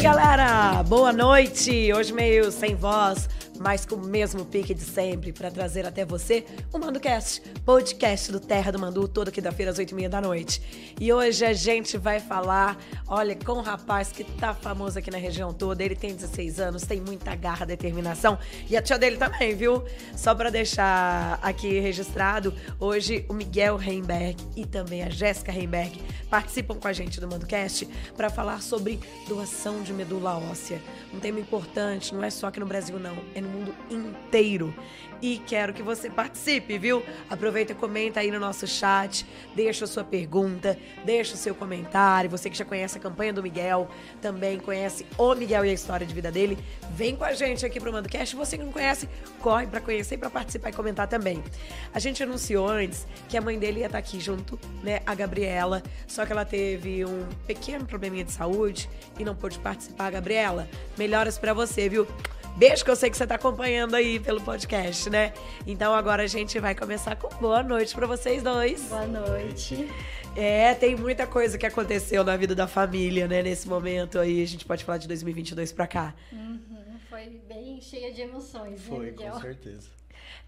galera! Boa noite! Hoje meio sem voz, mas com o mesmo pique de sempre, para trazer até você o MandoCast, podcast do Terra do Mandu, toda quinta-feira às oito e meia da noite. E hoje a gente vai falar, olha, com um rapaz que tá famoso aqui na região toda, ele tem 16 anos, tem muita garra, determinação, e a tia dele também, viu? Só para deixar aqui registrado, hoje o Miguel Reimberg e também a Jéssica Reimberg participam com a gente do MandoCast para falar sobre doação de medula óssea. Um tema importante, não é só aqui no Brasil não, é no mundo inteiro. E quero que você participe, viu? Aproveita e comenta aí no nosso chat, deixa a sua pergunta, deixa o seu comentário. Você que já conhece a campanha do Miguel, também conhece o Miguel e a história de vida dele, vem com a gente aqui pro MandoCast. Você que não conhece, corre para conhecer para participar e comentar também. A gente anunciou antes que a mãe dele ia estar aqui junto, né, a Gabriela, só que ela teve um pequeno probleminha de saúde e não pôde participar. Gabriela, melhoras para você, viu? Beijo que eu sei que você tá acompanhando aí pelo podcast, né? Então agora a gente vai começar com boa noite para vocês dois. Boa noite. É, tem muita coisa que aconteceu na vida da família, né, nesse momento aí. A gente pode falar de 2022 para cá. Uhum, foi bem cheia de emoções, Foi, né, Miguel? com certeza.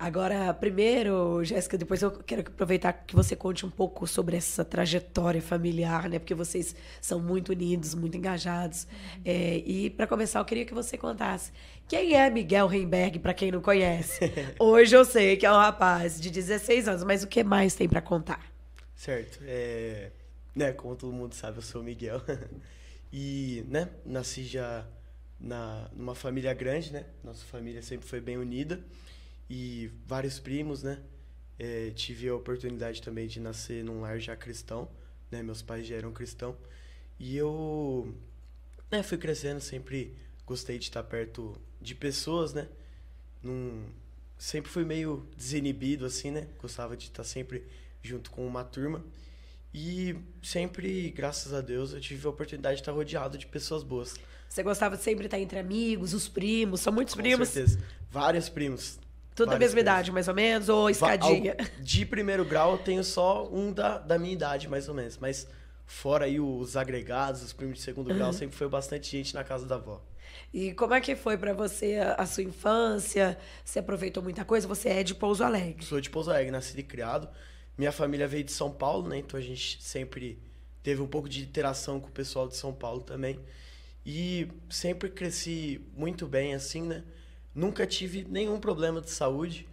Agora, primeiro, Jéssica, depois eu quero aproveitar que você conte um pouco sobre essa trajetória familiar, né? Porque vocês são muito unidos, muito engajados. É, e para começar, eu queria que você contasse quem é Miguel Reimberg, para quem não conhece. Hoje eu sei que é um rapaz de 16 anos, mas o que mais tem para contar? Certo. É, né, como todo mundo sabe, eu sou o Miguel. E, né, nasci já na, numa família grande, né? Nossa família sempre foi bem unida. E vários primos, né? É, tive a oportunidade também de nascer num lar já cristão, né? Meus pais já eram cristão. E eu, né, fui crescendo, sempre gostei de estar perto de pessoas, né? Num, sempre fui meio desinibido, assim, né? Gostava de estar sempre junto com uma turma. E sempre, graças a Deus, eu tive a oportunidade de estar rodeado de pessoas boas. Você gostava de sempre estar entre amigos, os primos, são muitos Com primos? certeza. Vários primos. Tudo da mesma primos. idade, mais ou menos, ou escadinha? De primeiro grau, eu tenho só um da, da minha idade, mais ou menos. Mas fora aí os agregados, os primos de segundo grau, sempre foi bastante gente na casa da avó. E como é que foi pra você a, a sua infância? Você aproveitou muita coisa? Você é de Pouso Alegre. Sou de Pouso Alegre, nascido e criado. Minha família veio de São Paulo, né? Então a gente sempre teve um pouco de interação com o pessoal de São Paulo também. E sempre cresci muito bem, assim, né? Nunca tive nenhum problema de saúde.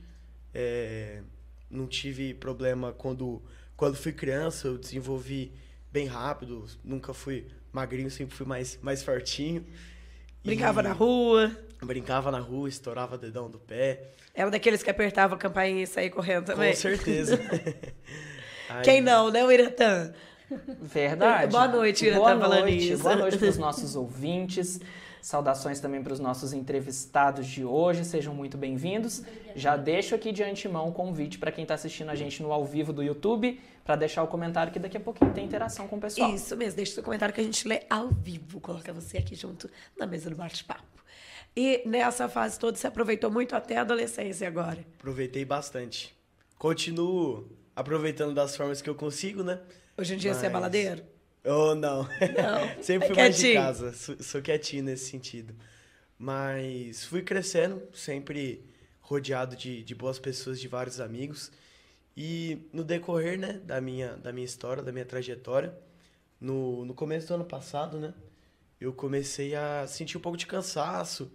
É, Não tive problema quando, quando fui criança, eu desenvolvi bem rápido. Nunca fui magrinho, sempre fui mais, mais fortinho. Brincava E na rua. Brincava na rua, estourava dedão do pé. Era daqueles que apertava a campainha e saía correndo também. Com certeza. Aí- Quem não, né, o Iratã? Verdade. Boa noite, Ira, Boa noite. Boa noite para os nossos ouvintes. Saudações também para os nossos entrevistados de hoje. Sejam muito bem-vindos. Já deixo aqui de antemão o convite para quem está assistindo a gente no ao vivo do YouTube para deixar o comentário que daqui a pouquinho tem interação com o pessoal. Isso mesmo, deixa seu comentário que a gente lê ao vivo. Coloca você aqui junto na mesa do bate-papo. E nessa fase toda você aproveitou muito até a adolescência agora. Aproveitei bastante. Continuo aproveitando das formas que eu consigo, né? Hoje em dia você é Mas- baladeiro? Oh, não. Não, Sempre é fui mais de casa. Sou, sou quietinho nesse sentido. Mas fui crescendo, sempre rodeado de, de boas pessoas, de vários amigos. E no decorrer, né, da minha, da minha história, da minha trajetória, no, no começo do ano passado, né, eu comecei a sentir um pouco de cansaço,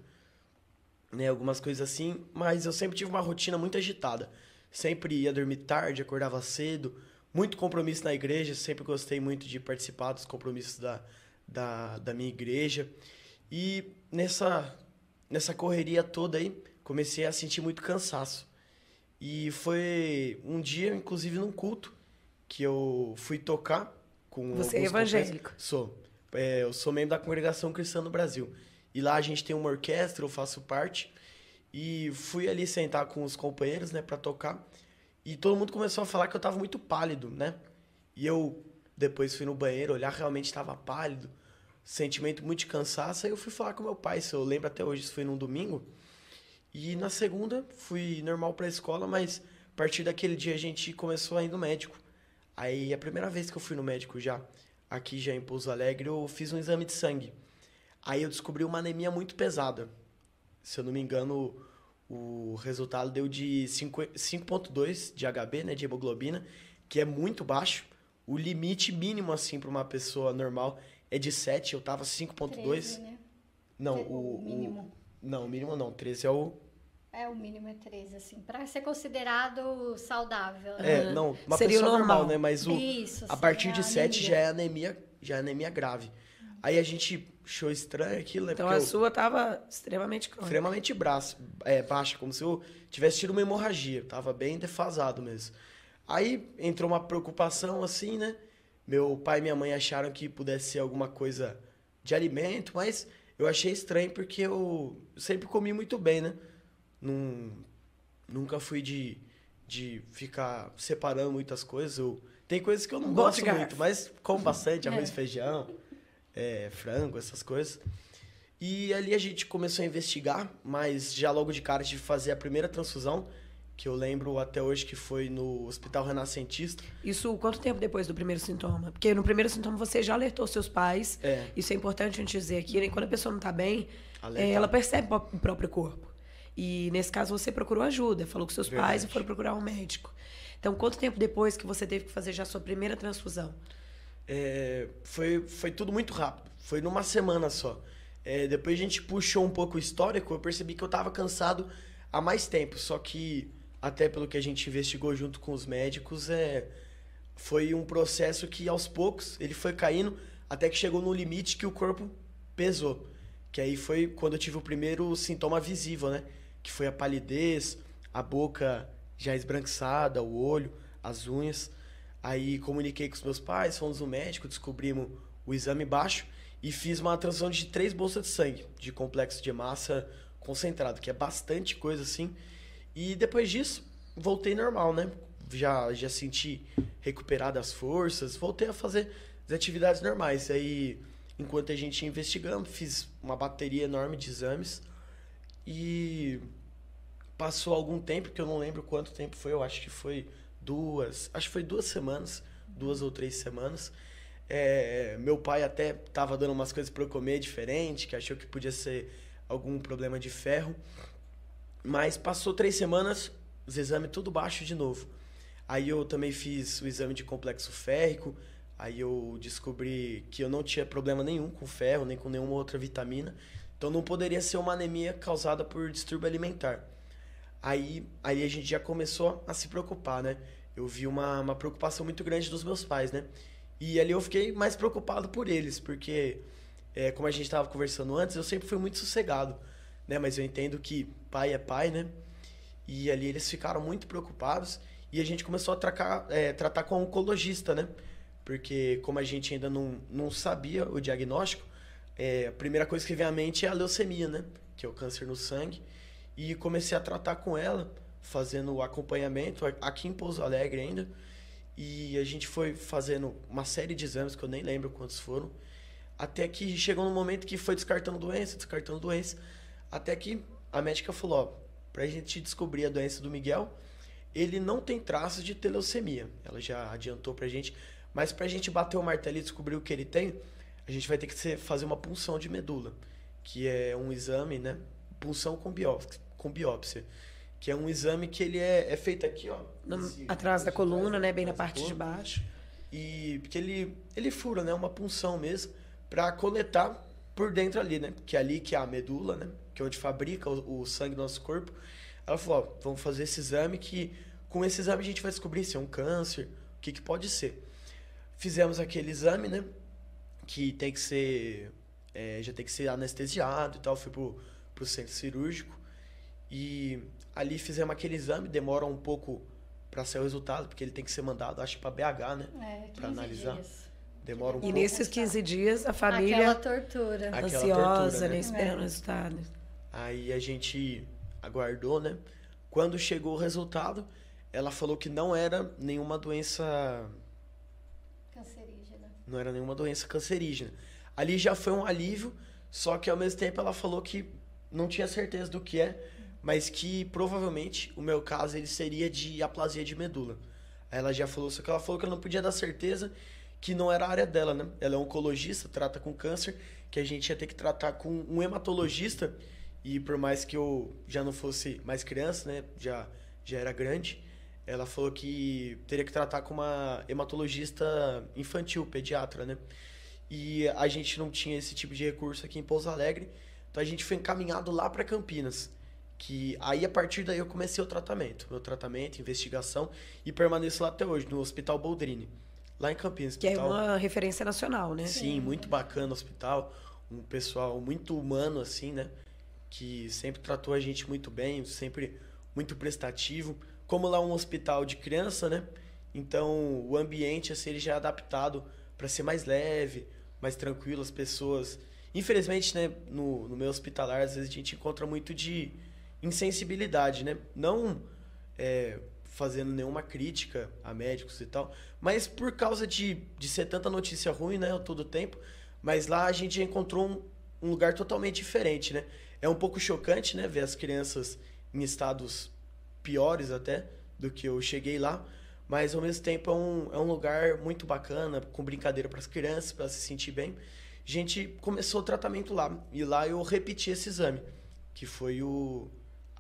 né, algumas coisas assim, mas eu sempre tive uma rotina muito agitada. Sempre ia dormir tarde, acordava cedo, muito compromisso na igreja, sempre gostei muito de participar dos compromissos da, da, da minha igreja. E nessa, nessa correria toda aí, comecei a sentir muito cansaço. E foi um dia, inclusive num culto, que eu fui tocar com Você é evangélico? Sou. É, eu sou membro da Congregação Cristã no Brasil. E lá a gente tem uma orquestra, eu faço parte. E fui ali sentar com os companheiros, né, para tocar. E todo mundo começou a falar que eu tava muito pálido, né? E eu depois fui no banheiro, olhar, realmente estava pálido. Sentimento muito de cansaço. Aí eu fui falar com meu pai, se eu lembro até hoje, isso foi num domingo. E na segunda fui normal pra escola, mas a partir daquele dia a gente começou a ir no médico. Aí a primeira vez que eu fui no médico já, aqui já em Pouso Alegre, eu fiz um exame de sangue. Aí eu descobri uma anemia muito pesada. Se eu não me engano, o resultado deu de 5 5.2 de HB, né, de hemoglobina, que é muito baixo. O limite mínimo assim para uma pessoa normal é de 7, eu tava 5.2. 13, né? Não, O o, o mínimo. Não, o mínimo não, 13 é o É, o mínimo é 13, assim. Pra ser considerado saudável, né? É, não, uma Seria o pessoa normal, normal. né? Mas o, Isso, a partir de 7 anemia. já é anemia, já é anemia grave. Aí a gente achou estranho aquilo, né? Então a sua tava extremamente crônica. extremamente braço, é, baixa, como se eu tivesse tido uma hemorragia. Tava bem defasado mesmo. Aí entrou uma preocupação assim, né? Meu pai e minha mãe acharam que pudesse ser alguma coisa de alimento, mas eu achei estranho porque eu sempre comi muito bem, né? Num, nunca fui de, de ficar separando muitas coisas. Eu, tem coisas que eu não Bom gosto muito, mas como bastante arroz e feijão, é, frango, essas coisas. E ali a gente começou a investigar, mas já logo de cara tive que fazer a primeira transfusão, que eu lembro até hoje que foi no Hospital Renascentista. Isso quanto tempo depois do primeiro sintoma? Porque no primeiro sintoma você já alertou seus pais. É. Isso é importante a gente dizer aqui, né? Quando a pessoa não tá bem, é, ela percebe o próprio corpo. E nesse caso você procurou ajuda, falou com seus pais Verdade. e foram procurar um médico. Então, quanto tempo depois que você teve que fazer já a sua primeira transfusão? É, foi, foi tudo muito rápido. Foi numa semana só. É, depois a gente puxou um pouco o histórico, eu percebi que eu tava cansado há mais tempo. Só que, até pelo que a gente investigou junto com os médicos, é, foi um processo que aos poucos ele foi caindo até que chegou no limite que o corpo pesou. Que aí foi quando eu tive o primeiro sintoma visível, né? Que foi a palidez, a boca já esbranquiçada, o olho, as unhas. Aí comuniquei com os meus pais, fomos no médico, descobrimos o exame baixo e fiz uma transfusão de três bolsas de sangue, de complexo de massa concentrado, que é bastante coisa assim. E depois disso, voltei normal, né? Já, já senti recuperado as forças, voltei a fazer as atividades normais. Aí, enquanto a gente ia investigando, fiz uma bateria enorme de exames e passou algum tempo, que eu não lembro quanto tempo foi, eu acho que foi duas, acho que foi duas semanas, duas ou três semanas. É, meu pai até tava dando umas coisas para eu comer diferente, que achou que podia ser algum problema de ferro. Mas passou três semanas, os exames tudo baixo de novo. Aí eu também fiz o exame de complexo férrico, aí eu descobri que eu não tinha problema nenhum com ferro, nem com nenhuma outra vitamina. Então não poderia ser uma anemia causada por distúrbio alimentar. Aí, aí a gente já começou a se preocupar, né? Eu vi uma, uma preocupação muito grande dos meus pais, né? E ali eu fiquei mais preocupado por eles, porque, é, como a gente estava conversando antes, eu sempre fui muito sossegado, né? Mas eu entendo que pai é pai, né? E ali eles ficaram muito preocupados e a gente começou a tracar, é, tratar com um oncologista, né? Porque como a gente ainda não, não sabia o diagnóstico, é, a primeira coisa que vem à mente é a leucemia, né? Que é o câncer no sangue. E comecei a tratar com ela, fazendo acompanhamento aqui em Pouso Alegre ainda. E a gente foi fazendo uma série de exames que eu nem lembro quantos foram. Até que chegou no momento que foi descartando doença, descartando doença. Até que a médica falou: ó, pra gente descobrir a doença do Miguel, ele não tem traços de teleucemia. Ela já adiantou pra gente. Mas pra gente bater o martelo e descobrir o que ele tem, a gente vai ter que fazer uma punção de medula, que é um exame, né? Punção com biópsia, com biópsia que é um exame que ele é, é feito aqui, ó. No- Esse- atrás da coluna, né? Bem na parte de baixo. E porque ele, ele fura, né? Uma punção mesmo, para coletar por dentro ali, né? Que é ali que é a medula, né? Que é onde fabrica o, o sangue do nosso corpo. Ela falou, ó, vamos fazer esse exame que com esse exame a gente vai descobrir se é um câncer, o que, que pode ser. Fizemos aquele exame, né? Que tem que ser. é, já tem que ser anestesiado e tal. Fui pro, pro centro cirúrgico. E ali fizemos aquele exame, demora um pouco para sair o resultado, porque ele tem que ser mandado, acho, para BH, né? É, 15 Pra analisar. dias. Demora um E pouco. nesses 15 dias, a família Aquela tortura. Aquela ansiosa, tortura, né? né? Esperando É. o resultado. Aí a gente aguardou, né? Quando chegou o resultado, ela falou que não era nenhuma doença, Cancerígena. não era nenhuma doença cancerígena. Ali já foi um alívio, só que ao mesmo tempo ela falou que não tinha certeza do que é, mas que provavelmente o meu caso ele seria de aplasia de medula. Aí ela já falou, só que ela falou que ela não podia dar certeza que não era a área dela, né? Ela é oncologista, trata com câncer, que a gente ia ter que tratar com um hematologista e por mais que eu já não fosse mais criança, né, já já era grande, ela falou que teria que tratar com uma hematologista infantil, pediatra, né? E a gente não tinha esse tipo de recurso aqui em Pouso Alegre, então a gente foi encaminhado lá para Campinas. Que aí a partir daí eu comecei o tratamento, meu tratamento, investigação e permaneço lá até hoje no Hospital Boldrini, lá em Campinas. Que hospital... é uma referência nacional, né? Sim, muito bacana o hospital, um pessoal muito humano assim, né? Que sempre tratou a gente muito bem, sempre muito prestativo. Como lá é um hospital de criança, né? Então o ambiente assim ele já é adaptado para ser mais leve, mais tranquilo, as pessoas. Infelizmente, né, no, no meu hospitalar, às vezes a gente encontra muito de insensibilidade, né? Não é, fazendo nenhuma crítica a médicos e tal, mas por causa de, de ser tanta notícia ruim, né, todo tempo. Mas lá a gente encontrou um, um lugar totalmente diferente, né? É um pouco chocante, né, ver as crianças em estados piores até do que eu cheguei lá, mas ao mesmo tempo é um, é um lugar muito bacana, com brincadeira para as crianças, para se sentir bem. A gente começou o tratamento lá, e lá eu repeti esse exame, que foi o,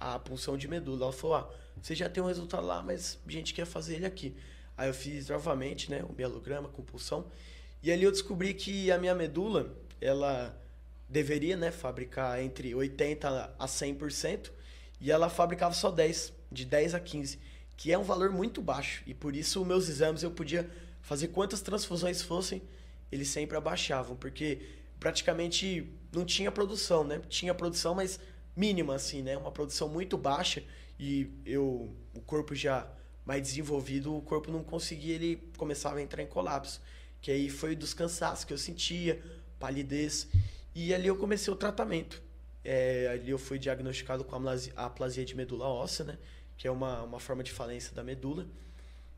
a punção de medula. Ela falou: ah, você já tem um resultado lá, mas a gente quer fazer ele aqui. Aí eu fiz novamente, né, o mielograma com pulsão, e ali eu descobri que a minha medula, ela deveria, né, fabricar entre 80 a 100%, e ela fabricava só 10, de 10 a 15, que é um valor muito baixo. E por isso meus exames eu podia fazer quantas transfusões fossem, eles sempre abaixavam, porque praticamente não tinha produção, né? Tinha produção, mas mínima assim, né? Uma produção muito baixa e eu o corpo já mais desenvolvido, o corpo não conseguia, ele começava a entrar em colapso. Que aí foi dos cansaços que eu sentia, palidez. E ali eu comecei o tratamento. É, ali eu fui diagnosticado com a aplasia de medula óssea, né? Que é uma, uma forma de falência da medula.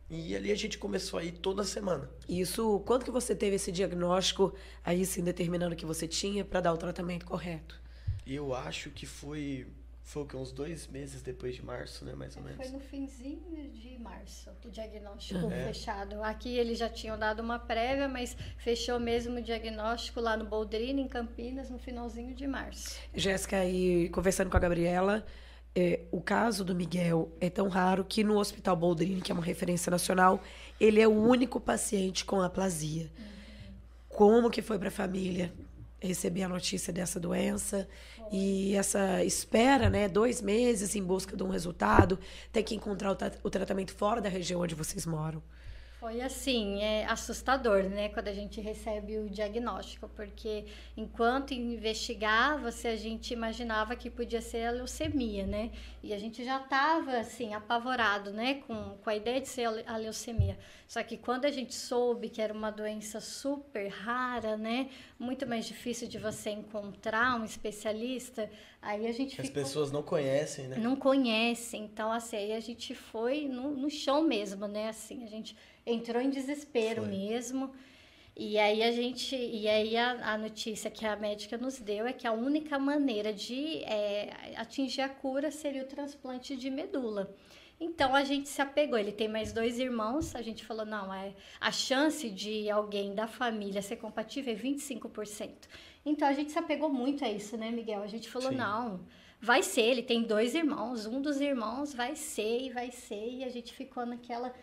E ali a gente começou a ir toda semana. Isso, quando que você teve esse diagnóstico, aí sim determinando que você tinha para dar o tratamento correto? Eu acho que foi foi o que uns dois meses depois de março, né, mais ou menos. Foi no finzinho de março, o diagnóstico é. fechado. Aqui eles já tinham dado uma prévia, mas fechou mesmo o diagnóstico lá no Boldrini, em Campinas, no finalzinho de março. Jéssica, aí conversando com a Gabriela, é, o caso do Miguel é tão raro que no Hospital Boldrini, que é uma referência nacional, ele é o único paciente com aplasia. Uhum. Como que foi para a família receber a notícia dessa doença? E essa espera, né, dois meses em busca de um resultado, ter que encontrar o, tra o tratamento fora da região onde vocês moram. Foi assim, é assustador, né, quando a gente recebe o diagnóstico, porque enquanto investigava, se a gente imaginava que podia ser a leucemia, né, e a gente já estava assim apavorado, né, com, com a ideia de ser a leucemia. Só que quando a gente soube que era uma doença super rara, né, muito mais difícil de você encontrar um especialista, aí a gente As pessoas não conhecem, né? Não conhecem, então assim, aí a gente foi no, no chão mesmo, né, assim, a gente entrou em desespero Foi. mesmo. E aí a gente, e aí a, a, notícia que a médica nos deu é que a única maneira de é, atingir a cura seria o transplante de medula. Então a gente se apegou. Ele tem mais dois irmãos. A gente falou: não, é, a chance de alguém da família ser compatível é 25%. Então a gente se apegou muito a isso, né, Miguel? A gente falou: Sim. não, vai ser. Ele tem dois irmãos. Um dos irmãos vai ser e vai ser. E a gente ficou naquela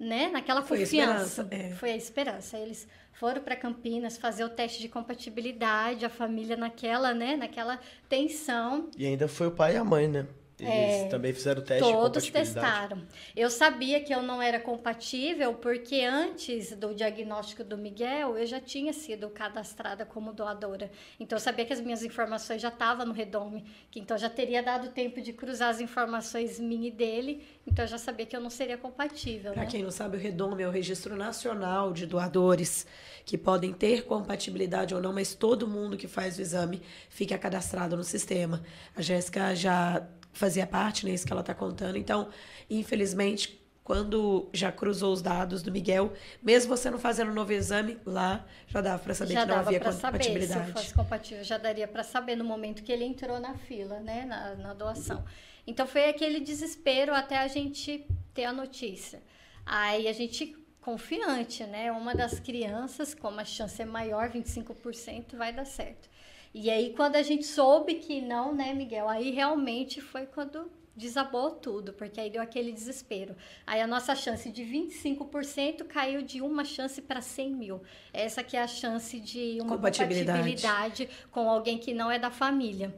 né, naquela Foi confiança. A é. Foi a esperança. Eles foram para Campinas fazer o teste de compatibilidade, a família naquela, né, naquela tensão. E ainda foi o pai e a mãe, né? Eles é, também fizeram o teste Todos testaram. Eu sabia que eu não era compatível porque antes do diagnóstico do Miguel, eu já tinha sido cadastrada como doadora. Então eu sabia que as minhas informações já estavam no Redome, que então já teria dado tempo de cruzar as informações minha e dele, então eu já sabia que eu não seria compatível. Para né? quem não sabe, o Redome é o Registro Nacional de Doadores que podem ter compatibilidade ou não, mas todo mundo que faz o exame fica cadastrado no sistema. A Jéssica já fazia parte, né? Isso que ela está contando. Então, infelizmente, quando já cruzou os dados do Miguel, mesmo você não fazendo um novo exame, lá já dava para saber já que não havia compatibilidade. Saber, se fosse compatível, já daria para saber no momento que ele entrou na fila, né, na, na doação. Então foi aquele desespero até a gente ter a notícia. Aí a gente confiante, né? Uma das crianças, como a chance é maior, 25%, vai dar certo. E aí, quando a gente soube que não, né, Miguel? Aí realmente foi quando desabou tudo, porque aí deu aquele desespero. Aí a nossa chance de 25% caiu de uma chance para 100 mil. Essa que é a chance de uma Compatibilidade. compatibilidade com alguém que não é da família.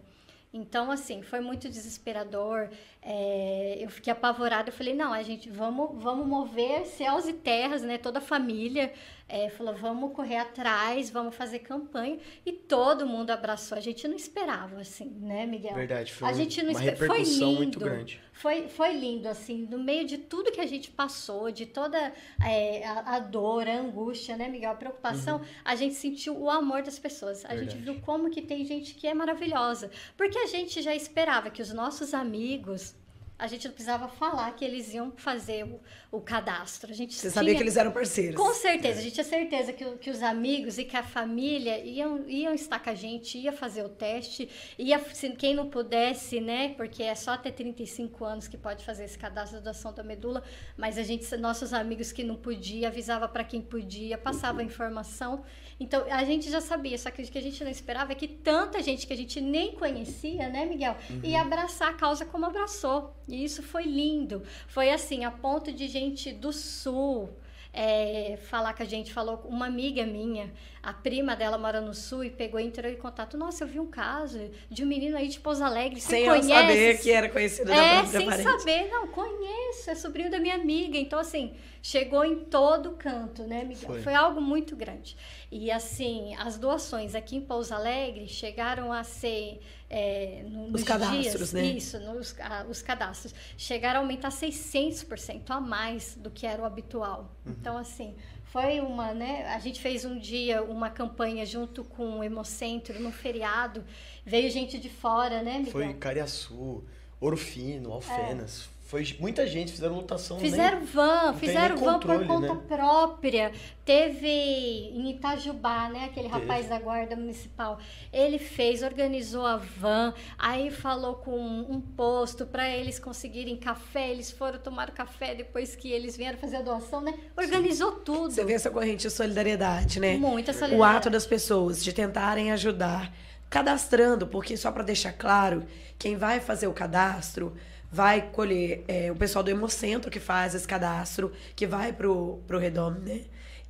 Então, assim, foi muito desesperador. É, eu fiquei apavorada. Eu falei, não, a gente, vamos, vamos mover céus e terras, né? Toda a família é, falou, vamos correr atrás, vamos fazer campanha. E todo mundo abraçou. A gente não esperava, assim, né, Miguel? Verdade, foi a gente não uma esper- foi repercussão lindo. muito grande. Foi, foi lindo, assim, no meio de tudo que a gente passou, de toda é, a, a dor, a angústia, né, Miguel? A preocupação, a gente sentiu o amor das pessoas. A gente Verdade. viu como que tem gente que é maravilhosa. Porque a gente já esperava que os nossos amigos, a gente não precisava falar que eles iam fazer o, o cadastro. A gente Você sabia tinha- que eles eram parceiros. com certeza, a gente tinha certeza que, que os amigos e que a família iam, iam estar com a gente, ia fazer o teste, ia, se quem não pudesse, né, porque é só até 35 anos que pode fazer esse cadastro de doação da medula, mas a gente, nossos amigos que não podia, avisava para quem podia, passava a informação. Então, a gente já sabia, só que o que a gente não esperava é que tanta gente que a gente nem conhecia, né, Miguel, ia abraçar a causa como abraçou. E isso foi lindo. Foi assim, a ponto de gente do sul, é, falar com a gente, falou com uma amiga minha, a prima dela mora no sul e pegou e entrou em contato. Nossa, eu vi um caso de um menino aí de Pouso Alegre, você Sem conhece? saber que era conhecido da É, própria sem parente. saber, não, conheço, é sobrinho da minha amiga. Então, assim, chegou em todo canto, né, Miguel? Foi. Foi, algo muito grande. E, assim, as doações aqui em Pouso Alegre chegaram a ser. é, no- nos cadastros, dias, né? Isso, nos, ah, os cadastros. Chegaram a aumentar 600% a mais do que era o habitual. Uhum. Então, assim, foi uma, né? A gente fez um dia uma campanha junto com o Hemocentro no feriado. Veio gente de fora, né, Miguel? Foi Cariaçu, Ouro Fino, Alfenas. Foi muita gente, fizeram lotação. nem- Fizeram van, não tem fizeram nem van por controle, conta né? própria. Teve em Itajubá, né? Aquele Teve. rapaz da guarda municipal. Ele fez, organizou a van, aí falou com um posto para eles conseguirem café. Eles foram tomar café depois que eles vieram fazer a doação, né? Organizou tudo. Você vê essa corrente de solidariedade, né? Muita O solidariedade. ato das pessoas de tentarem ajudar, cadastrando, porque só para deixar claro, quem vai fazer o cadastro vai colher é, o pessoal do Hemocentro que faz esse cadastro, que vai pro, pro Redome, né?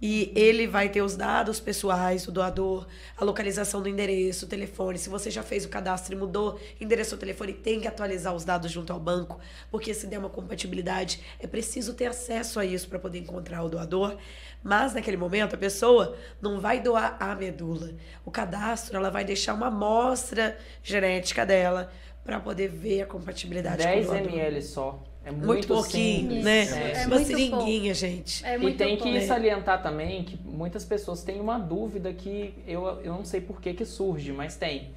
E ele vai ter os dados pessoais do doador, a localização do endereço, o telefone. Se você já fez o cadastro e mudou endereço ou telefone, tem que atualizar os dados junto ao banco, porque se der uma compatibilidade, é preciso ter acesso a isso para poder encontrar o doador. Mas naquele momento a pessoa não vai doar a medula. O cadastro, ela vai deixar uma amostra genética dela para poder ver a compatibilidade 10 com o doador. ml só. É muito, Muito pouquinho, simples. né? É uma muito seringuinha, gente. É E tem bom. que né? salientar também que muitas pessoas têm uma dúvida que eu, eu não sei por que, que surge, mas tem.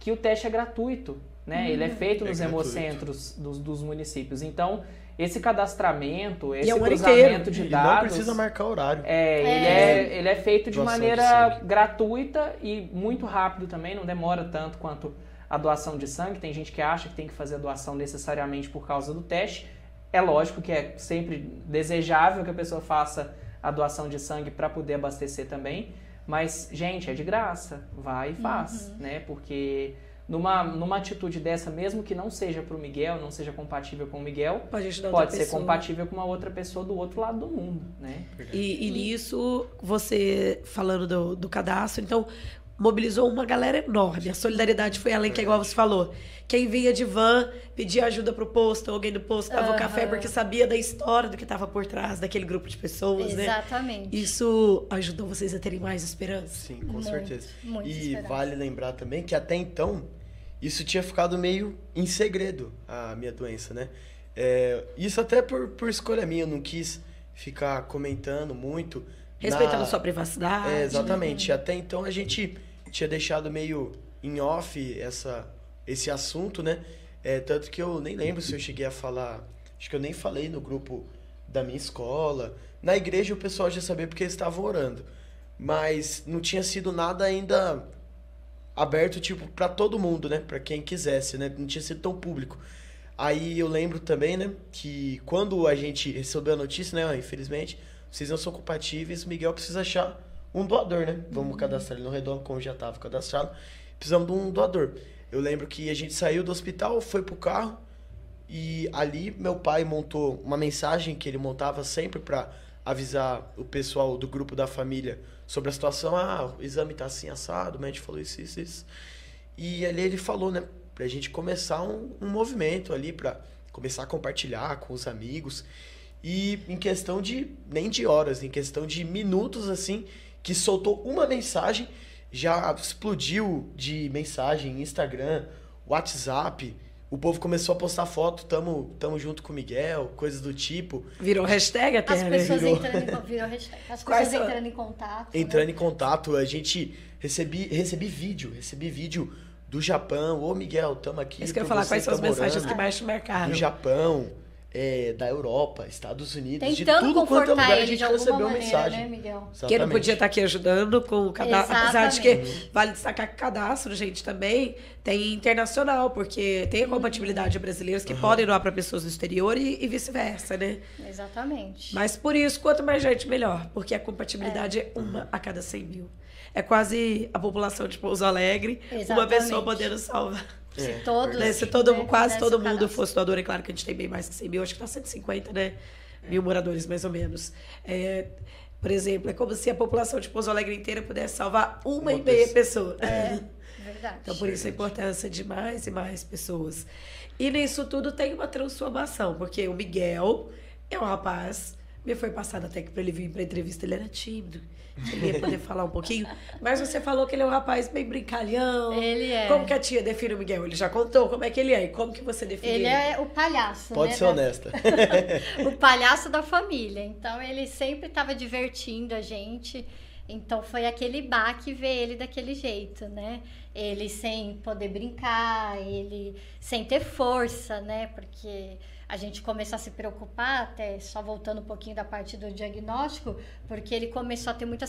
Que o teste é gratuito, né? Ele é feito É nos gratuito. hemocentros dos, dos municípios. Então, esse cadastramento, esse é um cruzamento de E dados... não precisa marcar horário. É, ele É. é, ele é feito de Doação de maneira sangue. gratuita e muito rápido também, não demora tanto quanto a doação de sangue. Tem gente que acha que tem que fazer a doação necessariamente por causa do teste. É lógico que é sempre desejável que a pessoa faça a doação de sangue para poder abastecer também. Mas, gente, é de graça. Vai e faz, né? Porque numa, numa atitude dessa, mesmo que não seja para o Miguel, não seja compatível com o Miguel, Pode ajudar outra pode ser pessoa. compatível com uma outra pessoa do outro lado do mundo, né? E, e nisso, você falando do, do cadastro, então mobilizou uma galera enorme. A solidariedade foi além, que é igual você falou. Quem vinha de van pedia ajuda pro posto, alguém do posto dava o café porque sabia da história do que estava por trás daquele grupo de pessoas, né? Exatamente. Isso ajudou vocês a terem mais esperança. Sim, com Muito, certeza. muito e esperança. vale lembrar também que até então isso tinha ficado meio em segredo, a minha doença, né? É, isso até por, por escolha minha, eu não quis ficar comentando muito. Respeitando na- sua privacidade. É, exatamente. Até então a gente tinha deixado meio em off essa, esse assunto, né? É, tanto que eu nem lembro se eu cheguei a falar. Acho que eu nem falei no grupo da minha escola. Na igreja o pessoal já sabia porque eles estavam orando. Mas não tinha sido nada ainda aberto, tipo, para todo mundo, né? Para quem quisesse, né? Não tinha sido tão público. Aí eu lembro também, né, que quando a gente recebeu a notícia, né, infelizmente, vocês não são compatíveis, Miguel precisa achar um doador, né? Vamos cadastrar ele no redondo, como já estava cadastrado. Precisamos de um doador. Eu lembro que a gente saiu do hospital, foi pro carro e ali meu pai montou uma mensagem que ele montava sempre para avisar o pessoal do grupo da família sobre a situação. Ah, o exame tá assim assado, o médico falou isso, isso, isso. E ali ele falou, né, pra gente começar um, um movimento ali para começar a compartilhar com os amigos. E em questão de nem de horas, em questão de minutos assim, que soltou uma mensagem já explodiu de mensagem, Instagram, WhatsApp. O povo começou a postar foto, tamo, tamo junto com o Miguel, coisas do tipo. Virou hashtag até, As né? pessoas Virou. entrando em, virou hashtag. As Quais pessoas são- entrando em contato. Entrando né? em contato, a gente recebi, recebi vídeo, recebi vídeo do Japão. Ô Miguel, tamo aqui. Isso que eu ia falar, quais são as mensagens que mais te marcaram? Do Japão, é, da Europa, Estados Unidos, de Tentando tudo quanto é lugar a ele gente de recebeu maneira, mensagem. né, Miguel? Que não Exatamente. podia estar aqui ajudando com o cadastro. Apesar de que Exatamente. vale destacar que cadastro, gente, também tem internacional, porque tem a compatibilidade de brasileiros que podem doar para pessoas do exterior e, e vice-versa, né? Exatamente. Mas por isso, quanto mais gente, melhor. Porque a compatibilidade é, uma a cada 100 mil. É quase a população de Pouso Alegre, uma Exatamente. pessoa podendo salvar. Se É, todos. Né? Se todo, né, quase todo mundo cadastro. fosse doador, é claro que a gente tem bem mais que 100 mil, acho que tá 150, né? Mil moradores, mais ou menos. É, por exemplo, é como se a população de Pouso Alegre inteira pudesse salvar uma, Uma e meia pessoa. pessoa. É, verdade. Então, por isso a importância de mais e mais pessoas. E nisso tudo tem uma transformação, porque o Miguel é um rapaz, me foi passado até que para ele vir para entrevista ele era tímido, ele ia poder falar um pouquinho, mas você falou que ele é um rapaz bem brincalhão. Ele é. Como que a tia define o Miguel? Ele já contou como é que ele é e como que você define Ele é o palhaço, Pode né? ser da- honesta. o palhaço da família. Então ele sempre estava divertindo a gente. Então foi aquele baque ver ele daquele jeito, né? Ele sem poder brincar, ele sem ter força, né? Porque a gente começou a se preocupar, até só voltando um pouquinho da parte do diagnóstico, porque ele começou a ter muita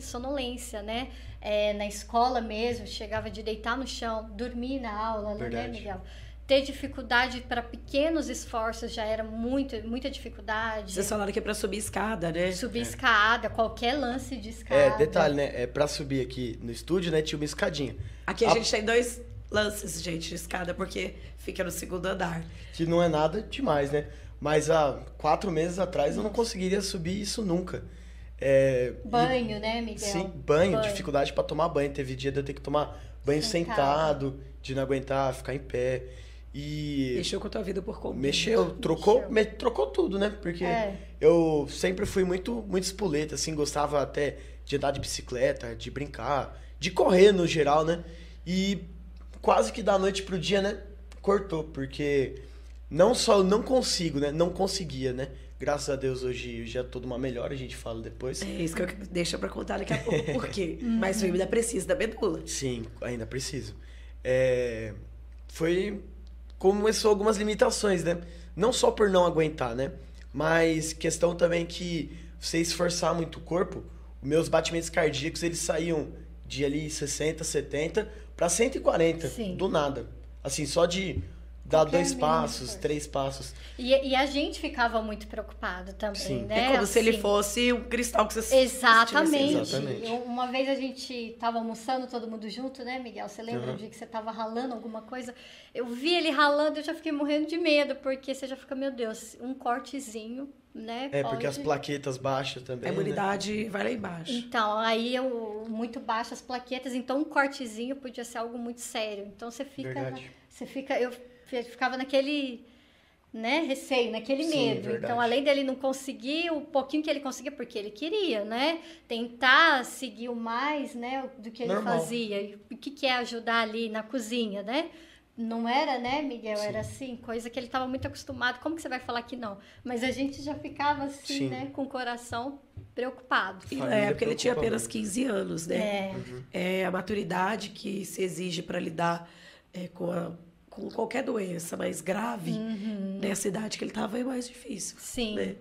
sonolência, né? É, na escola mesmo, chegava de deitar no chão, dormir na aula, né, Verdade. Miguel? Ter dificuldade para pequenos esforços já era muito, muita dificuldade. Vocês falaram que é pra subir escada, né? Subir escada, qualquer lance de escada. É, detalhe, né? É, pra subir aqui no estúdio, né, tinha uma escadinha. Aqui a A- gente tem dois lances, gente, de escada, porque fica no segundo andar. Que não é nada demais, né? Mas há quatro meses atrás eu não conseguiria subir isso nunca. É, e- Banho, né, Miguel? Sim, banho, dificuldade pra tomar banho. Teve dia de eu ter que tomar banho Sentado. sentado, de não aguentar, ficar em pé. E Mexeu com a tua vida por conta. mexeu, trocou, Mexeu. me- trocou tudo, né? Porque É. eu sempre fui muito, muito espoleta, assim, gostava até de andar de bicicleta, de brincar, de correr no geral, né? E quase que da noite pro dia, né? Cortou, porque não só eu não consigo, né? Não conseguia, né? Graças a Deus hoje já tô numa melhor, a gente fala depois. É isso que eu deixa pra contar daqui a pouco. Por quê? Mas eu ainda preciso da medula. Sim, ainda preciso. É, foi. Começou algumas limitações, né? Não só por não aguentar, né? Mas questão também que você esforçar muito o corpo, meus batimentos cardíacos eles saíam de ali 60, 70 para 140 Sim. do nada. Assim, só de dar Qualquer dois passos, esforço. três passos. E, e a gente ficava muito preocupado também, Sim. né? É como se ele Assim, fosse um cristal que você Exatamente. Exatamente. Uma vez a gente tava almoçando todo mundo junto, né, Miguel? Você lembra Uhum. do dia que você tava ralando alguma coisa? Eu vi ele ralando, eu já fiquei morrendo de medo, porque você já fica, meu Deus, um cortezinho, né? É, porque pode- as plaquetas baixas A também. né? imunidade vai lá embaixo. Então, aí eu muito baixas plaquetas, então um cortezinho podia ser algo muito sério. Então você fica, Verdade. você fica, eu fi- ficava naquele, né, receio, naquele Sim, medo. verdade. Então, além dele não conseguir o pouquinho que ele conseguia, porque ele queria, né, tentar seguir o mais, né, do que ele Normal. fazia. E o que que é ajudar ali na cozinha, né? Não era, né, Miguel? Sim. Era assim, coisa que ele estava muito acostumado. Como que você vai falar que não? Mas a gente já ficava assim, Sim. né, com o coração preocupado. E na Família época ele tinha apenas 15 anos, né? É. É a maturidade que se exige para lidar é, com, a- com qualquer doença mais grave Uhum. nessa idade que ele estava é mais difícil. Sim. Né?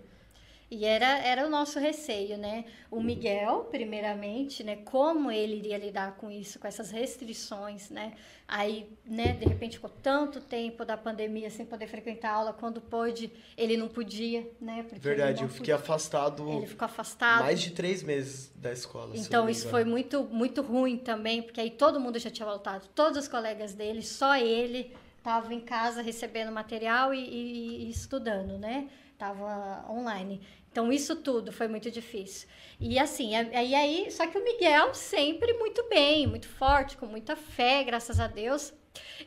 E era, era o nosso receio, né? O Miguel, primeiramente, né? Como ele iria lidar com isso, com essas restrições, né? Aí, né, de repente ficou tanto tempo da pandemia sem poder frequentar aula, quando pôde, ele não podia, né? Verdade, eu fiquei podia. afastado. Ele ficou afastado. Mais de três meses da escola. Então, isso foi muito, muito ruim também, porque aí todo mundo já tinha voltado, todos os colegas dele, só ele estava em casa recebendo material e, e, e estudando, né? Tava online. Então, isso tudo foi muito difícil. E assim, aí, aí, só que o Miguel sempre muito bem, muito forte, com muita fé, graças a Deus.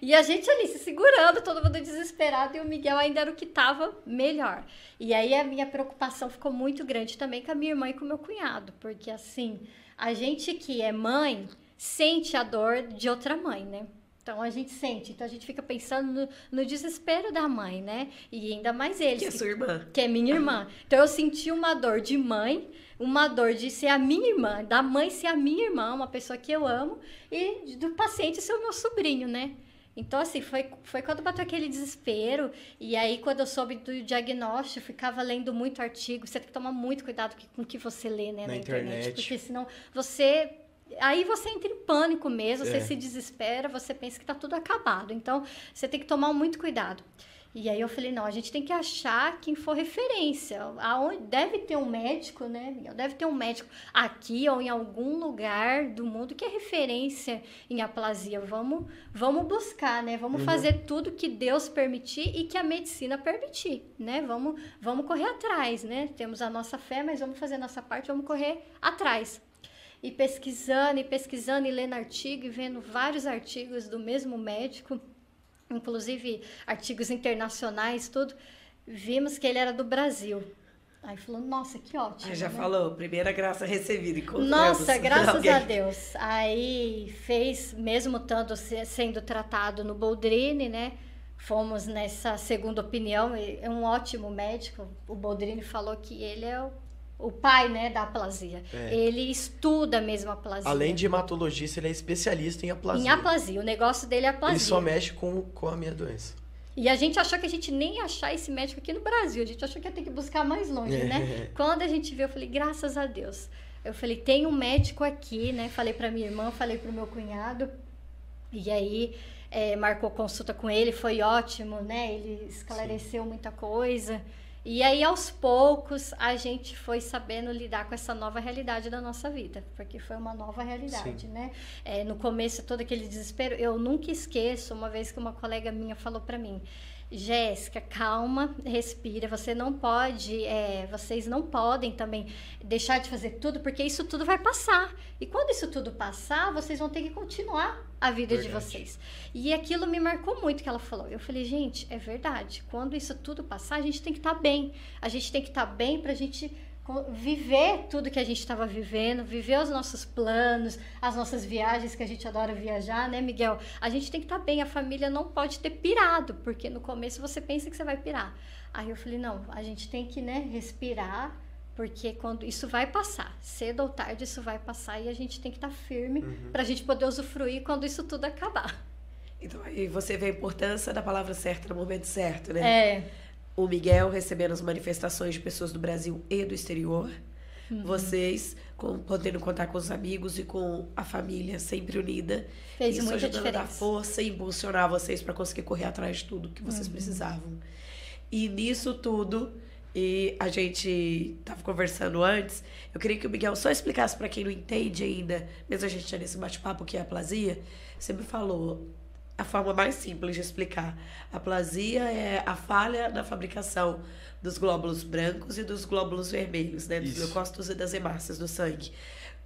E a gente ali se segurando, todo mundo desesperado, e o Miguel ainda era o que estava melhor. E aí a minha preocupação ficou muito grande também com a minha irmã e com o meu cunhado, porque assim, a gente que é mãe sente a dor de outra mãe, né? Então a gente sente, então a gente fica pensando no, no desespero da mãe, né? E ainda mais eles. Que é sua irmã. Que é minha irmã. Então eu senti uma dor de mãe, uma dor de ser a minha irmã, da mãe ser a minha irmã, uma pessoa que eu amo, e do paciente ser o meu sobrinho, né? Então, assim, foi, foi quando bateu aquele desespero. E aí, quando eu soube do diagnóstico, ficava lendo muito artigo. Você tem que tomar muito cuidado com o que você lê, né, na, na internet. internet. Porque senão você aí você entra em pânico mesmo, você é. se desespera, você pensa que está tudo acabado. Então, você tem que tomar muito cuidado. E aí eu falei, não, a gente tem que achar quem for referência. Aonde deve ter um médico, né, Miguel? Deve ter um médico aqui ou em algum lugar do mundo que é referência em aplasia. Vamos, vamos buscar, né? Vamos uhum. fazer tudo que Deus permitir e que a medicina permitir, né? Vamos, vamos correr atrás, né? Temos a nossa fé, mas vamos fazer a nossa parte, vamos correr atrás e pesquisando e pesquisando e lendo artigo e vendo vários artigos do mesmo médico, inclusive artigos internacionais, tudo, vimos que ele era do Brasil. Aí falou, nossa, que ótimo. Aí já né? falou, primeira graça recebida. Nossa, graças alguém. a Deus. Aí fez, mesmo tanto sendo tratado no Boldrini, né? Fomos nessa segunda opinião, é um ótimo médico. O Boldrini falou que ele é o o pai, né, da aplasia. É. Ele estuda mesmo a aplasia. Além de hematologista, ele é especialista em aplasia. Em aplasia. O negócio dele é aplasia. Ele só mexe com, com a minha doença. E a gente achou que a gente nem ia achar esse médico aqui no Brasil. A gente achou que ia ter que buscar mais longe, é. né? Quando a gente viu, eu falei, graças a Deus. Eu falei, tem um médico aqui, né? Falei para minha irmã, falei para o meu cunhado. E aí, é, marcou consulta com ele, foi ótimo, né? Ele esclareceu Sim. muita coisa. E aí, aos poucos, a gente foi sabendo lidar com essa nova realidade da nossa vida, porque foi uma nova realidade, Sim. né? É, no começo, todo aquele desespero, eu nunca esqueço uma vez que uma colega minha falou para mim: Jéssica, calma, respira. Você não pode, é, vocês não podem também deixar de fazer tudo, porque isso tudo vai passar. E quando isso tudo passar, vocês vão ter que continuar a vida verdade. de vocês. E aquilo me marcou muito que ela falou. Eu falei, gente, é verdade. Quando isso tudo passar, a gente tem que estar tá bem. A gente tem que estar tá bem para a gente viver tudo que a gente estava vivendo, viver os nossos planos, as nossas viagens que a gente adora viajar, né, Miguel? A gente tem que estar tá bem, a família não pode ter pirado, porque no começo você pensa que você vai pirar. Aí eu falei, não, a gente tem que, né, respirar, porque quando isso vai passar, cedo ou tarde isso vai passar e a gente tem que estar tá firme uhum. para a gente poder usufruir quando isso tudo acabar. Então aí você vê a importância da palavra certa no momento certo, né? É o Miguel recebendo as manifestações de pessoas do Brasil e do exterior. Uhum. Vocês com, podendo contar com os amigos e com a família sempre unida. Fez Isso muita ajudando diferença. a dar força e impulsionar vocês para conseguir correr atrás de tudo que vocês uhum. precisavam. E nisso tudo, e a gente estava conversando antes, eu queria que o Miguel só explicasse para quem não entende ainda, mesmo a gente nesse bate-papo que é a plasia, você me falou a forma mais simples de explicar. A plasia é a falha na fabricação dos glóbulos brancos e dos glóbulos vermelhos, né? Dos Isso. leucócitos e das hemácias do sangue.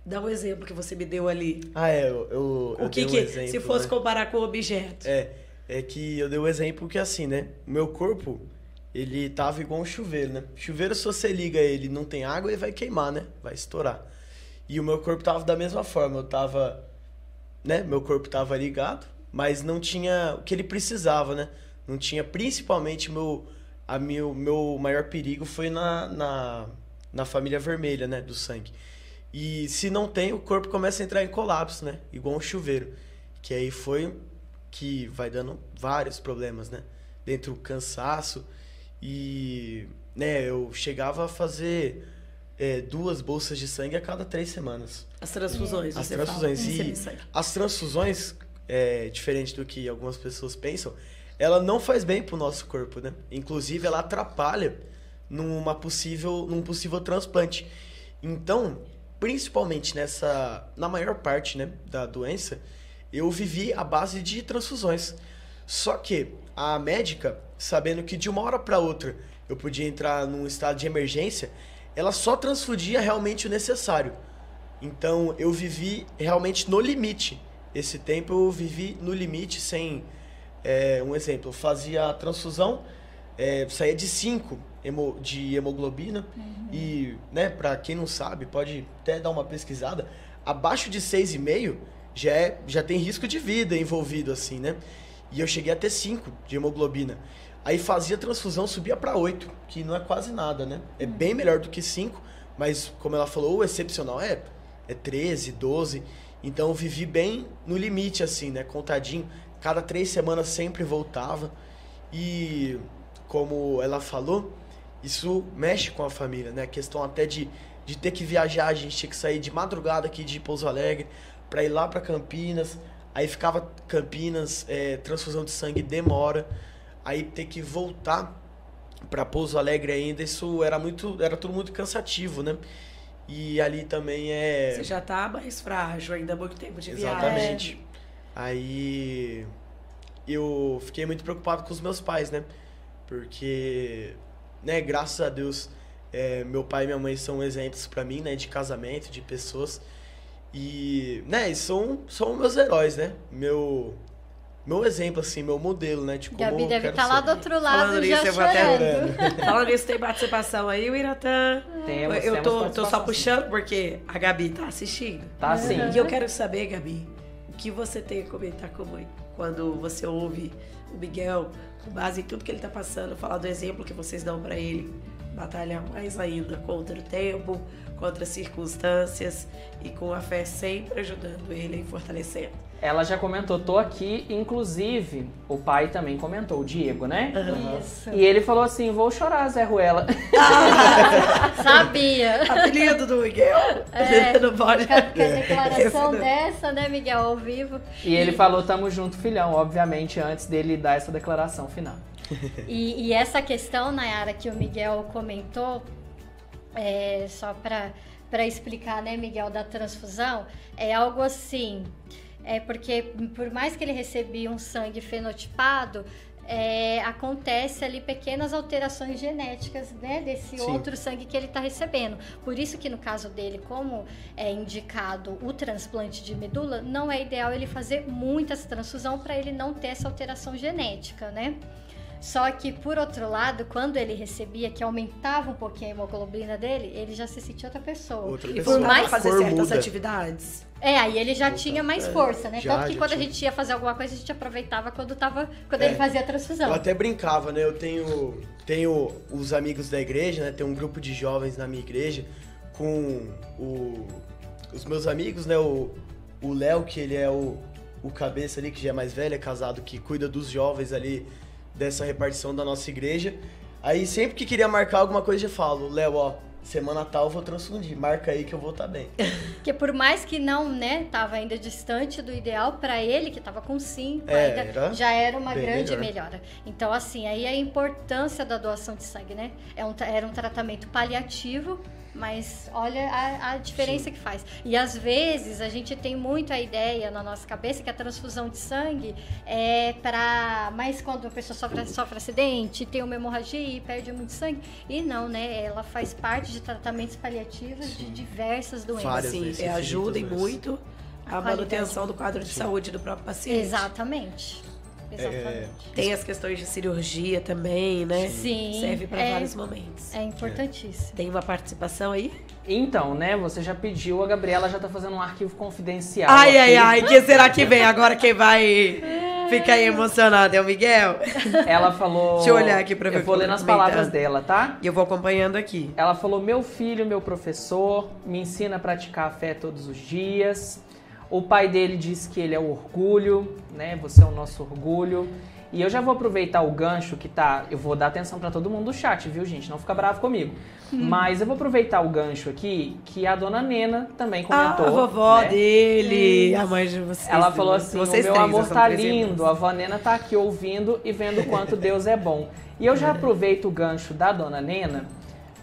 Dá um exemplo que você me deu ali. Ah, é, eu, eu, o que, um que exemplo, se fosse né? comparar com o objeto? É, é que eu dei o um exemplo que assim, né? O meu corpo, ele tava igual um chuveiro, né? Chuveiro, se você liga ele não tem água, ele vai queimar, né? Vai estourar. E o meu corpo tava da mesma forma, eu tava, né? Meu corpo tava ligado, mas não tinha o que ele precisava, né? Não tinha, principalmente, meu, a meu, meu maior perigo foi na, na, na família vermelha, né? Do sangue. E se não tem, o corpo começa a entrar em colapso, né? Igual um chuveiro. Que aí foi que vai dando vários problemas, né? Dentro do cansaço. E né, eu chegava a fazer é, duas bolsas de sangue a cada três semanas. As transfusões, As transfusões. fala. E as transfusões, é, diferente do que algumas pessoas pensam, ela não faz bem pro nosso corpo, né? Inclusive, ela atrapalha numa possível, num possível transplante. Então, principalmente nessa, na maior parte, né, da doença, eu vivi à base de transfusões. Só que a médica, sabendo que de uma hora para outra eu podia entrar num estado de emergência, ela só transfundia realmente o necessário. Então eu vivi realmente no limite. Esse tempo eu vivi no limite sem. é, um exemplo, eu fazia a transfusão, é, saía de 5 de hemoglobina e, né, para quem não sabe, pode até dar uma pesquisada, abaixo de 6,5 já, é, já tem risco de vida envolvido assim, né? E eu cheguei a ter 5 de hemoglobina. Aí fazia transfusão, subia para 8, que não é quase nada, né? É bem melhor do que 5, mas como ela falou, o excepcional é, é 13, 12. Então eu vivi bem no limite, assim, né? Contadinho. Cada três semanas sempre voltava. E como ela falou, isso mexe com a família, né? A questão até de, de ter que viajar, a gente tinha que sair de madrugada aqui de Pouso Alegre para ir lá para Campinas. Aí ficava Campinas, é, transfusão de sangue demora. Aí ter que voltar para Pouso Alegre ainda, isso era muito, era tudo muito cansativo, né? E ali também é Você já tá mais frágil, ainda há muito tempo de viagem. Exatamente. Aí eu fiquei muito preocupado com os meus pais, né? Porque, né, graças a Deus, é, meu pai e minha mãe são exemplos pra mim, né, de casamento, de pessoas. E, né, são, são meus heróis, né? Meu, meu exemplo, assim, meu modelo, né? De como Gabi eu deve estar lá ser. do outro lado Falando já nisso, eu vou até chorando. Falando nisso, tem participação aí, o Iratã. Temos, eu temos tô, tô só puxando porque a Gabi tá assistindo. Tá sim. E eu quero saber, Gabi, o que você tem a comentar com a mãe quando você ouve o Miguel, com base em tudo que ele tá passando, falar do exemplo que vocês dão pra ele, batalhar mais ainda contra o tempo, contra as circunstâncias e com a fé sempre ajudando ele e fortalecendo. Ela já comentou, tô aqui, inclusive o pai também comentou, o Diego, né? Isso. E ele falou assim: vou chorar, Zé Ruela. Sabia. Apelido do Miguel? É. Não pode. Com a declaração não. dessa, né, Miguel, ao vivo. E ele falou: tamo junto, filhão, obviamente, antes dele dar essa declaração final. E, e essa questão, Nayara, que o Miguel comentou, é, só para explicar, né, Miguel, da transfusão, é algo assim. É porque, por mais que ele recebia um sangue fenotipado, é, acontece ali pequenas alterações genéticas né, desse Sim. outro sangue que ele está recebendo. Por isso que no caso dele, como é indicado o transplante de medula, não é ideal ele fazer muitas transfusão para ele não ter essa alteração genética, né? Só que, por outro lado, quando ele recebia, que aumentava um pouquinho a hemoglobina dele, ele já se sentia outra pessoa. Outra E pessoa. por mais- mais fazer Cor certas muda. atividades. É, aí ele já Opa, tinha mais é, força, né? já, Tanto que quando a tinha. gente ia fazer alguma coisa, a gente aproveitava quando, tava, quando É. ele fazia a transfusão. Eu até brincava, né? Eu tenho, tenho os amigos da igreja, né? Tem um grupo de jovens na minha igreja com o- os meus amigos, né? O o Léo, que ele é o, o cabeça ali, que já é mais velho, é casado, que cuida dos jovens ali dessa repartição da nossa igreja. Aí sempre que queria marcar alguma coisa, eu falo, Léo, ó, semana tal eu vou transfundir, marca aí que eu vou estar bem. Porque por mais que não, né, tava ainda distante do ideal, pra ele, que tava com 5, É, ainda era já era uma grande melhor. melhora. Então, assim, aí a importância da doação de sangue, né? É um, era um tratamento paliativo, mas olha a, a diferença que faz. E às vezes a gente tem muito a ideia na nossa cabeça que a transfusão de sangue é para. Mas quando a pessoa sofre, sofre acidente, tem uma hemorragia e perde muito sangue. E não, né? Ela faz parte de tratamentos paliativos de diversas doenças. Várias Sim, vezes, é, ajudem vezes. muito a Qualidade. manutenção do quadro de saúde do próprio paciente. Exatamente. Exatamente. Tem as questões de cirurgia também, né? Sim, Serve para é- vários momentos. É importantíssimo. Tem uma participação aí? Então, né, você já pediu, a Gabriela já tá fazendo um arquivo confidencial. Ai, ai, aqui. ai, quem será que vem? Agora quem vai ficar aí emocionado é o Miguel? Ela falou. Deixa eu olhar aqui pra ver Eu vou que ler nas palavras dela, tá? E eu vou acompanhando aqui. Ela falou: Meu filho, meu professor, me ensina a praticar a fé todos os dias. O pai dele diz que ele é o orgulho, né? Você é o nosso orgulho. E eu já vou aproveitar o gancho que tá. Eu vou dar atenção para todo mundo do chat, viu, gente? Não fica bravo comigo. Hum. Mas eu vou aproveitar o gancho aqui que a dona Nena também comentou. Ah, a vovó né? dele, a mãe de vocês. Ela falou assim: vocês o meu amor tá lindo, a avó Nena tá aqui ouvindo e vendo o quanto Deus é bom. E eu já aproveito o gancho da dona Nena,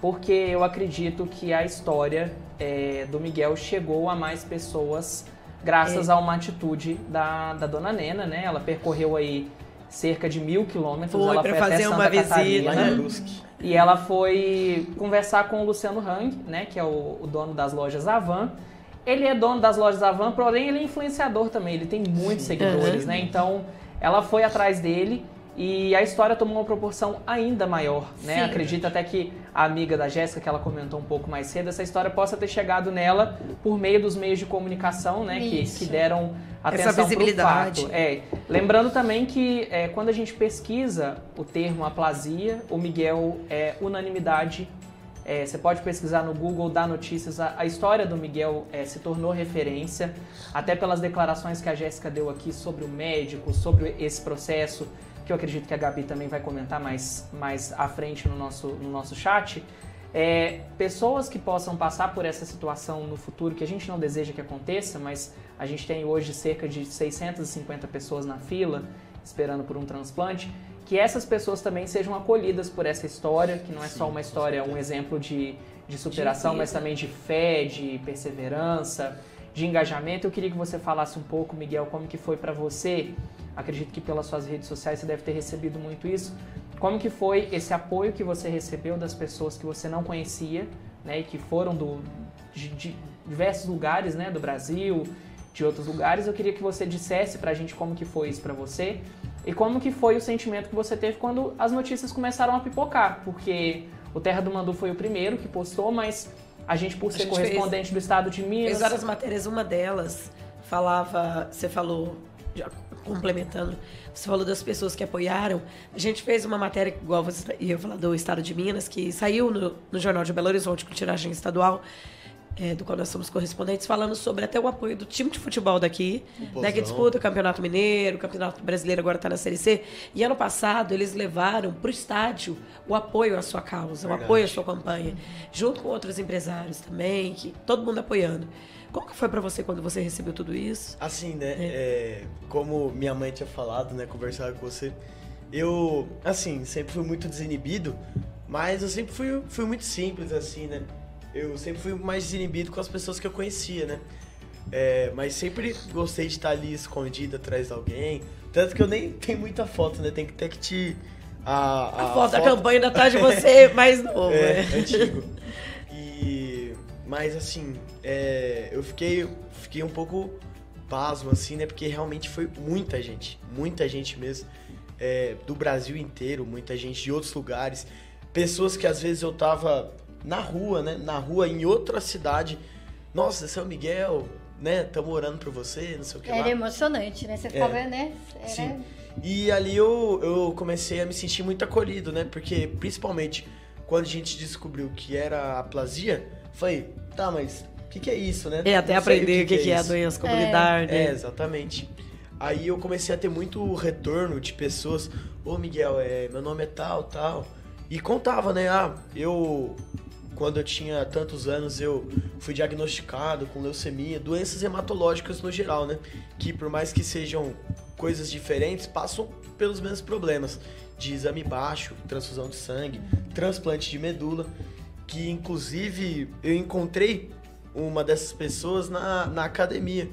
porque eu acredito que a história é, do Miguel chegou a mais pessoas graças é. a uma atitude da, da dona Nena, né? Ela percorreu aí cerca de mil quilômetros. Foi ela foi fazer até Santa uma Catarina, visita. E ela foi conversar com o Luciano Hang, né? Que é o, o dono das lojas Avan. Ele é dono das lojas Avan, porém ele é influenciador também. Ele tem muitos Sim. seguidores, uhum. né? Então ela foi atrás dele e a história tomou uma proporção ainda maior, né? Sim. Acredito até que a amiga da Jéssica, que ela comentou um pouco mais cedo, essa história possa ter chegado nela por meio dos meios de comunicação, né? Que, que, deram atenção essa visibilidade. Fato. É. Lembrando também que é, quando a gente pesquisa o termo aplasia, o Miguel é unanimidade. É, você pode pesquisar no Google, dar notícias. A, a história do Miguel é, se tornou referência, até pelas declarações que a Jéssica deu aqui sobre o médico, sobre esse processo que eu acredito que a Gabi também vai comentar mais, mais à frente no nosso, no nosso chat, é, pessoas que possam passar por essa situação no futuro, que a gente não deseja que aconteça, mas a gente tem hoje cerca de 650 pessoas na fila esperando por um transplante, que essas pessoas também sejam acolhidas por essa história, que não é Sim, só uma história, um exemplo de, de superação, de mas também de fé, de perseverança, de engajamento. Eu queria que você falasse um pouco, Miguel, como que foi para você acredito que pelas suas redes sociais você deve ter recebido muito isso. Como que foi esse apoio que você recebeu das pessoas que você não conhecia, né, e que foram do, de, de diversos lugares, né, do Brasil, de outros lugares. Eu queria que você dissesse pra gente como que foi isso para você e como que foi o sentimento que você teve quando as notícias começaram a pipocar, porque o Terra do Mandu foi o primeiro que postou, mas a gente por ser correspondente fez, do estado de Minas, fez várias matérias, uma delas falava, você falou já complementando, você falou das pessoas que apoiaram. A gente fez uma matéria, igual você ia falar do Estado de Minas, que saiu no, no Jornal de Belo Horizonte com tiragem estadual. É, do qual nós somos correspondentes, falando sobre até o apoio do time de futebol daqui, né, que disputa o Campeonato Mineiro, o Campeonato Brasileiro agora está na Série C. E ano passado eles levaram para o estádio o apoio à sua causa, Verdade. o apoio à sua campanha, junto com outros empresários também, que todo mundo apoiando. Como que foi para você quando você recebeu tudo isso? Assim, né? É. É, como minha mãe tinha falado, né? Conversar com você. Eu, assim, sempre fui muito desinibido, mas eu sempre fui, fui muito simples, assim, né? Eu sempre fui mais desinibido com as pessoas que eu conhecia, né? É, mas sempre gostei de estar ali escondido atrás de alguém. Tanto que eu nem tenho muita foto, né? Tem que ter que te. A, a, a foto, da campanha ainda tá de você mais novo, é, né? antigo. Mas assim, é, eu fiquei, fiquei um pouco pasmo, assim, né? Porque realmente foi muita gente, muita gente mesmo. É, do Brasil inteiro, muita gente de outros lugares. Pessoas que às vezes eu tava na rua, né? Na rua, em outra cidade. Nossa, São Miguel, né? Estamos orando por você, não sei o que Era lá. emocionante, né? Você é. vendo, né? Era... Sim. E ali eu, eu comecei a me sentir muito acolhido, né? Porque, principalmente, quando a gente descobriu que era aplasia, foi, tá, mas que, que, é isso, né? É, até aprender o que, que, é, é a doença comunitária. É. é, exatamente. Aí eu comecei a ter muito retorno de pessoas, ô Miguel, é, meu nome é tal, tal. E contava, né? Ah, eu quando eu tinha tantos anos, eu fui diagnosticado com leucemia, doenças hematológicas no geral, né? Que por mais que sejam coisas diferentes, passam pelos mesmos problemas de exame baixo, transfusão de sangue, transplante de medula que inclusive eu encontrei uma dessas pessoas na, na academia.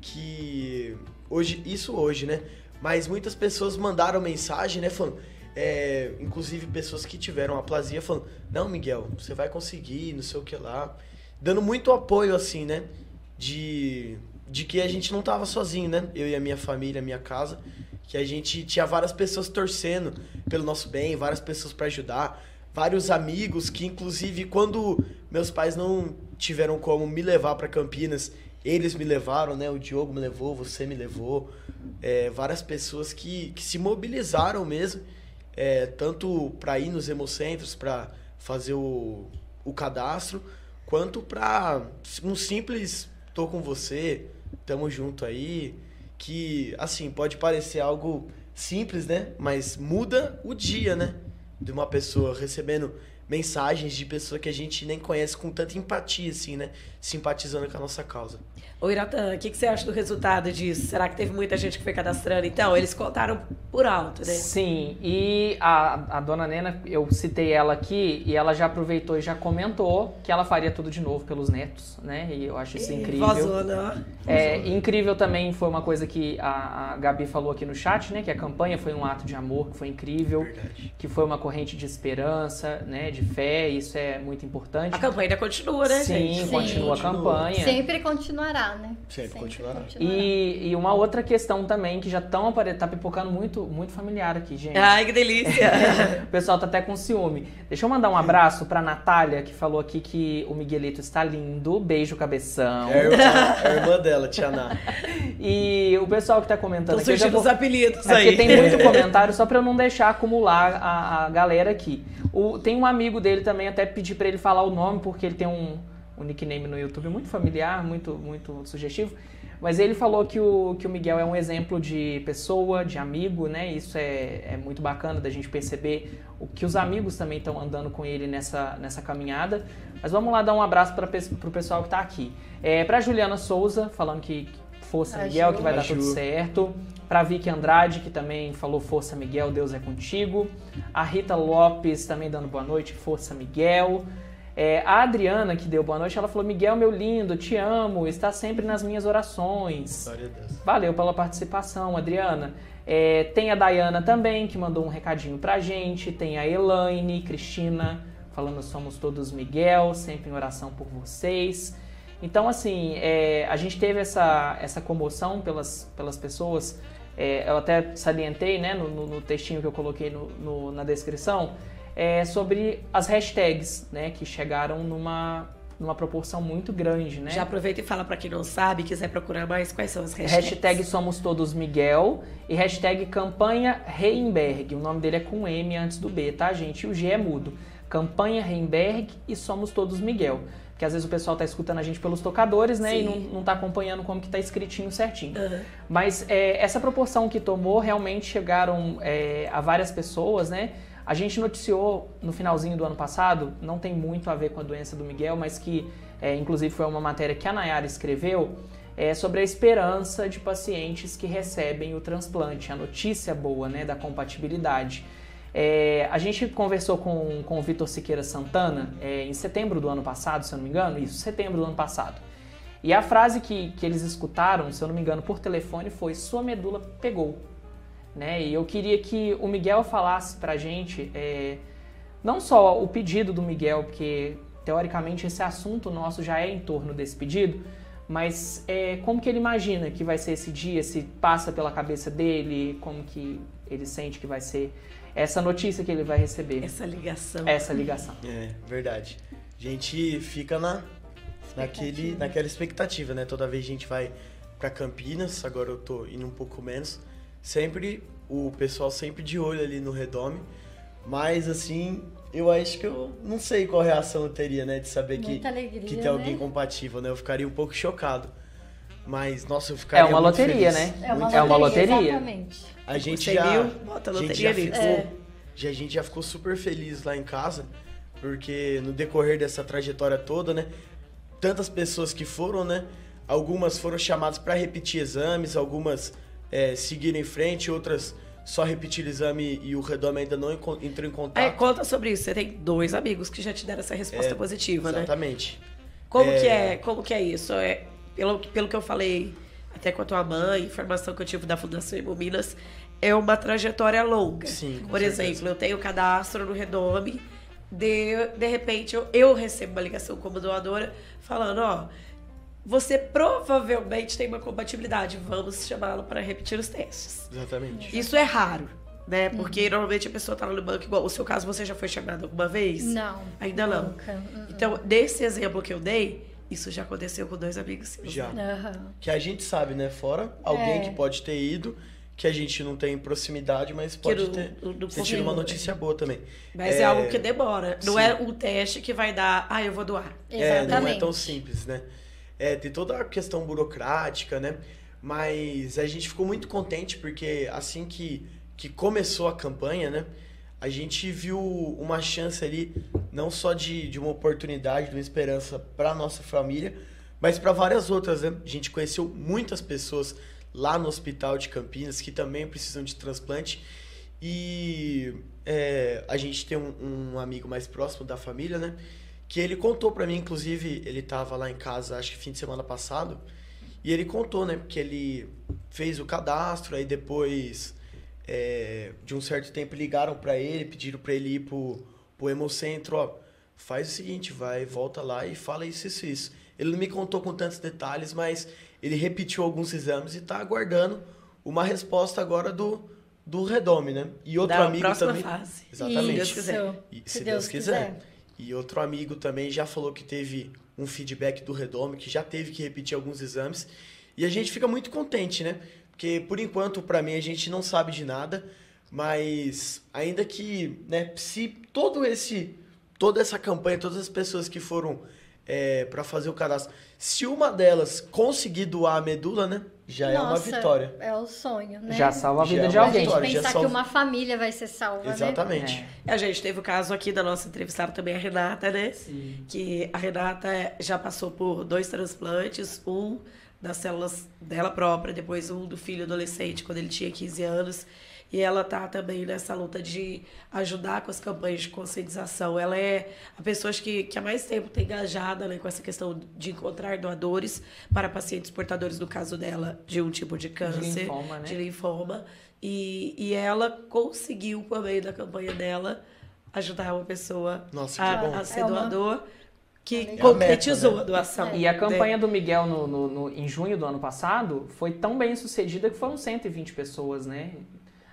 Que hoje, isso hoje, né? Mas muitas pessoas mandaram mensagem, né? Falando, é, inclusive pessoas que tiveram aplasia falando, não, Miguel, você vai conseguir, não sei o que lá. Dando muito apoio, assim, né? De, de que a gente não tava sozinho, né? Eu e a minha família, a minha casa. Que a gente tinha várias pessoas torcendo pelo nosso bem, várias pessoas para ajudar vários amigos que, inclusive, quando meus pais não tiveram como me levar para Campinas, eles me levaram, né? O Diogo me levou, você me levou. É, várias pessoas que, que se mobilizaram mesmo, é, tanto para ir nos hemocentros, para fazer o, o cadastro, quanto para um simples tô com você, tamo junto aí, que, assim, pode parecer algo simples, né? Mas muda o dia, né? De uma pessoa recebendo mensagens de pessoa que a gente nem conhece com tanta empatia, assim, né? Simpatizando com a nossa causa. Ô, Iratan, o que, que você acha do resultado disso? Será que teve muita gente que foi cadastrando? Então, eles contaram por alto, né? Sim, e a, a dona Nena, eu citei ela aqui e ela já aproveitou e já comentou que ela faria tudo de novo pelos netos, né? E eu acho isso incrível. Vozona, ó. É, incrível também foi uma coisa que a, a Gabi falou aqui no chat, né? Que a campanha foi um ato de amor, que foi incrível, Verdade. que foi uma corrente de esperança, né? De fé, isso é muito importante. A campanha ainda continua, né, Sim, gente? continua Continua. campanha. Sempre continuará, né? Sempre continuará. E, e uma outra questão também que já estão aparecendo, tá pipocando muito, muito familiar aqui, gente. Ai, que delícia. O pessoal tá até com ciúme. Deixa eu mandar um abraço pra Natália, que falou aqui que o Miguelito está lindo. Beijo, cabeção. É a irmã, é a irmã dela, Tia Ná. E o pessoal que tá comentando Estão aqui. surgindo vou- os apelidos É porque aí. tem muito comentário, só pra eu não deixar acumular a, a galera aqui. O- tem um amigo dele também, até pedi pra ele falar o nome, porque ele tem um, um nickname no YouTube muito familiar, muito, muito sugestivo. Mas ele falou que o, que o Miguel é um exemplo de pessoa, de amigo, né? Isso é, é muito bacana da gente perceber o que os amigos também estão andando com ele nessa, nessa caminhada. Mas vamos lá dar um abraço para o pessoal que tá aqui. É, pra Juliana Souza, falando que força A Miguel, Ju. que vai dar Ju. tudo certo. Pra Vicky Andrade, que também falou Força Miguel, Deus é contigo. A Rita Lopes também dando boa noite, Força Miguel. É, a Adriana, que deu boa noite, ela falou: Miguel, meu lindo, te amo, está sempre nas minhas orações. Valeu pela participação, Adriana. É, tem a Dayana também, que mandou um recadinho pra gente. Tem a Elaine, Cristina, falando somos todos Miguel, sempre em oração por vocês. Então, assim, é, a gente teve essa, essa comoção pelas, pelas pessoas. É, eu até salientei né, no, no- no textinho que eu coloquei no- no- na descrição é, sobre as hashtags, né, que chegaram numa, numa proporção muito grande, né? Já aproveita e fala pra quem não sabe, quiser procurar mais, quais são as hashtags. Hashtag Somos Todos Miguel e hashtag Campanha Reimberg. O nome dele é com M antes do B, tá, gente? E o G é mudo. Campanha Reimberg e Somos Todos Miguel. Porque às vezes o pessoal tá escutando a gente pelos tocadores, né? E Sim. não, não tá acompanhando como que tá escritinho certinho. Aham. Mas é, essa proporção que tomou, realmente chegaram é, a várias pessoas, né? A gente noticiou no finalzinho do ano passado, não tem muito a ver com a doença do Miguel, mas que é, inclusive foi uma matéria que a Nayara escreveu, é, sobre a esperança de pacientes que recebem o transplante, a notícia boa né, da compatibilidade. É, a gente conversou com, com o Vitor Siqueira Santana é, em setembro do ano passado, se eu não me engano, isso, setembro do ano passado. E a frase que, que eles escutaram, se eu não me engano, por telefone foi: Sua medula pegou. Né? E eu queria que o Miguel falasse pra gente é, não só o pedido do Miguel, porque teoricamente esse assunto nosso já é em torno desse pedido, mas é, como que ele imagina que vai ser esse dia, se passa pela cabeça dele, como que ele sente que vai ser essa notícia que ele vai receber, Essa ligação. essa ligação. É, verdade. A gente fica na, naquele, naquela expectativa, né? Toda vez a gente vai pra Campinas, agora eu tô indo um pouco menos. Sempre, o pessoal sempre de olho ali no redome. Mas assim, eu acho que eu não sei qual reação eu teria, né? De saber que, Muita alegria, que tem alguém né? compatível, né? Eu ficaria um pouco chocado. Mas, nossa, eu É ficaria uma muito loteria, feliz. né? É uma É uma loteria. Exatamente. A gente 100 já, mil, bota a gente já ficou, É. já, a gente já ficou super feliz lá em casa, porque no decorrer dessa trajetória toda, né, tantas pessoas que foram, né, algumas foram chamadas para repetir exames, algumas é, seguiram em frente, outras só repetiram o exame e o redome ainda não entrou em contato. Aí, conta sobre isso. Você tem dois amigos que já te deram essa resposta É, positiva, né? Exatamente. Como É. que é? Como que é isso? É, pelo, pelo que eu falei até com a tua mãe, informação que eu tive da Fundação Imo Minas, é uma trajetória longa. Sim, Por certeza. exemplo, eu tenho cadastro no Redome, de, de repente eu, eu recebo uma ligação como doadora falando, ó, você provavelmente tem uma compatibilidade, vamos chamá-lo para repetir os testes. Exatamente. Isso é raro, né? Uhum. Porque normalmente a pessoa tá lá no banco igual. O seu caso, você já foi chamado alguma vez? Não. Ainda não. Nunca. Hum, Então, nesse exemplo que eu dei, isso já aconteceu com dois amigos seus. Já. né? Aham. Que a gente sabe, né, fora alguém É. que pode ter ido, que a gente não tem proximidade, mas pode não- ter, não- não ter tido uma confirma, notícia boa também. Mas é, algo que demora. Não sim. é um teste que vai dar, ah, eu vou doar. É, não é Exatamente. tão simples, né? É, tem toda a questão burocrática, né? Mas a gente ficou muito contente porque assim que, que começou a campanha, né? A gente viu uma chance ali, não só de, de uma oportunidade, de uma esperança para nossa família, mas para várias outras, né? A gente conheceu muitas pessoas lá no hospital de Campinas que também precisam de transplante. E é, a gente tem um, um, amigo mais próximo da família, né? Que ele contou para mim, inclusive, ele tava lá em casa, acho que fim de semana passado, e ele contou, né? Que ele fez o cadastro, aí depois é, de um certo tempo ligaram para ele, pediram para ele ir pro, pro Hemocentro, ó, faz o seguinte, vai, volta lá e fala isso, isso, isso. Ele não me contou com tantos detalhes, mas ele repetiu alguns exames e está aguardando uma resposta agora do, do Redome, né? E outro da amigo próxima também. fase. Exatamente. Se Deus quiser. Se, Deus, quiser. E outro amigo também já falou que teve um feedback do Redome, que já teve que repetir alguns exames. E a gente fica muito contente, né? Porque por enquanto, para mim, a gente não sabe de nada, mas ainda que, né, se todo esse toda essa campanha, todas as pessoas que foram é, para fazer o cadastro. Se uma delas conseguir doar a medula, né? Já Nossa, é uma vitória. É o sonho, né? Já salva a vida Já de é alguém. vitória. Pensar já salva- que uma família vai ser salva, né? Exatamente. A gente teve o caso aqui da nossa entrevistada também, a Renata, né? Sim. Que a Renata já passou por dois transplantes, um das células dela própria, depois um do filho adolescente, quando ele tinha 15 anos. E ela tá também nessa luta de ajudar com as campanhas de conscientização. Ela é a pessoa que, que há mais tempo tem engajada né, com essa questão de encontrar doadores para pacientes portadores, no caso dela, de um tipo de câncer. linfoma, né? de linfoma. E, e ela conseguiu, por meio da campanha dela, ajudar uma pessoa Nossa, a, a ser É uma- doador, que É concretizou a meta, a doação. E a né? campanha do Miguel no, no- no- em junho do ano passado foi tão bem sucedida que foram 120 pessoas, né?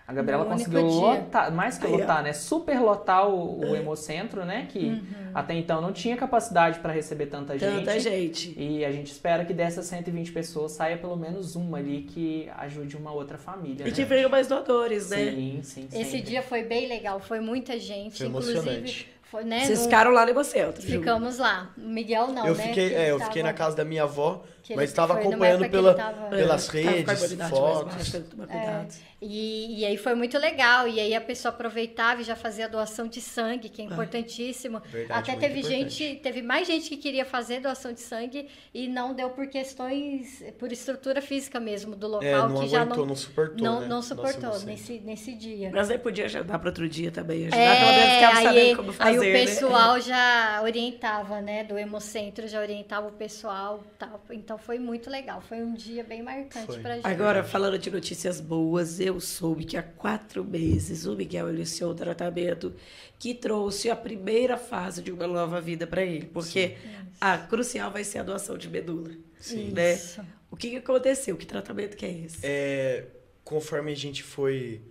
A Gabriela No conseguiu lotar, mais que Aí, ó. lotar, né? Super lotar o, o Hemocentro, né? Que Uhum. até então não tinha capacidade para receber tanta gente. Tanta gente. E a gente espera que dessas 120 pessoas saia pelo menos uma ali que ajude uma outra família. E né? que venham mais doadores, né? Sim, sim, Esse sempre. dia foi bem legal, foi muita gente, Foi inclusive emocionante. foi, né, Vocês no- ficaram lá no Hemocentro. ficamos lá. O Miguel não, eu né? fiquei, que é, eu tava- fiquei na casa da minha avó, mas estava acompanhando pela, tava- pelas É, a redes, fotos. cuidado. E, e aí foi muito legal. E aí a pessoa aproveitava e já fazia doação de sangue, que é importantíssimo. Verdade, Até teve importante. gente, teve mais gente que queria fazer doação de sangue e não deu por questões, por estrutura física mesmo do local, É, não que já aguentou, não, não suportou, não, né? não Nossa, suportou inocente. nesse, nesse dia. Mas aí podia ajudar para outro dia também. Ajudar, É, pelo menos ficava aí, como fazer. aí o né? pessoal já orientava, né? Do Hemocentro já orientava o pessoal. Tal. Então foi muito legal. Foi um dia bem marcante Foi. pra gente. Agora, falando de notícias boas, eu soube que há quatro meses o Miguel iniciou um tratamento que trouxe a primeira fase de uma nova vida para ele. Porque a crucial vai ser a doação de medula. Sim. Né? Isso. O que, que aconteceu? Que tratamento que é esse? É, conforme a gente foi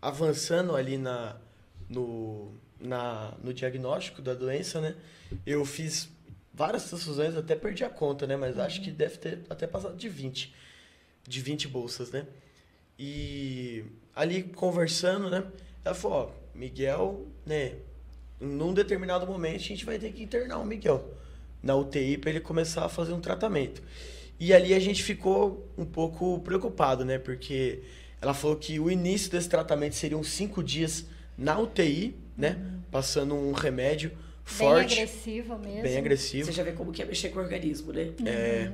avançando ali na, no, na, no diagnóstico da doença, né? Eu fiz várias transfusões, até perdi a conta, né? Mas acho que deve ter até passado de 20. De 20 bolsas, né? E ali conversando, né? Ela falou, ó, Miguel, né? Num determinado momento a gente vai ter que internar o Miguel na UTI para ele começar a fazer um tratamento. E ali a gente ficou um pouco preocupado, né? Porque ela falou que o início desse tratamento seriam cinco dias na UTI, né? Passando um remédio Bem forte, agressivo mesmo. bem agressivo. Você já vê como que é mexer com o organismo, né? É,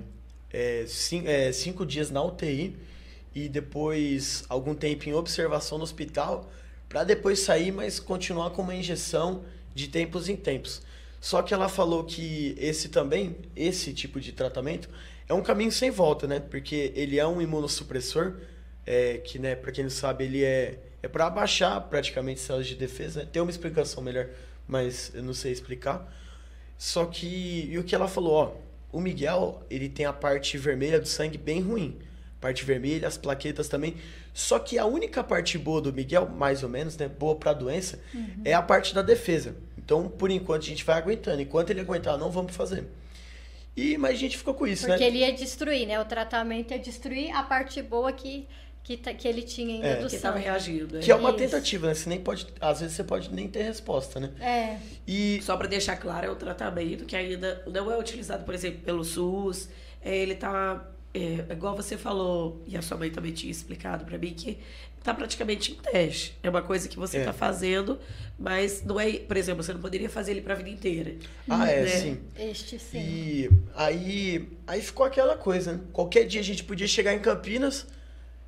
é, cin- é, cinco dias na UTI e depois algum tempo em observação no hospital para depois sair, mas continuar com uma injeção de tempos em tempos. Só que ela falou que esse também, esse tipo de tratamento, é um caminho sem volta, né? Porque ele é um imunossupressor, é, que, né, para quem não sabe, ele é, é para abaixar praticamente células de defesa. Né? Tem uma explicação melhor, mas eu não sei explicar. Só que, e o que ela falou, ó, o Miguel, ele tem a parte vermelha do sangue bem ruim. Parte vermelha, as plaquetas também. Só que a única parte boa do Miguel, mais ou menos, né, boa pra doença, é a parte da defesa. Então, por enquanto, a gente vai aguentando. Enquanto ele aguentar, não vamos fazer. E, mas a gente ficou com isso, Porque né? ele ia destruir, né? O tratamento ia destruir a parte boa que, que, tá- que ele tinha ainda É. do Que tava sangue. reagindo. né? Que é uma Isso. tentativa, né? Você nem pode, às vezes você pode nem ter resposta, né? É, E Só para deixar claro, é um tratamento que ainda não é utilizado, por exemplo, pelo SUS. É, Ele está é, igual você falou, e a sua mãe também tinha explicado para mim, que tá praticamente em teste. É uma coisa que você É. tá fazendo, mas não é, por exemplo, você não poderia fazer ele pra vida inteira. Ah, é, né? sim. Este sim. E aí, aí ficou aquela coisa, né? Qualquer dia a gente podia chegar em Campinas,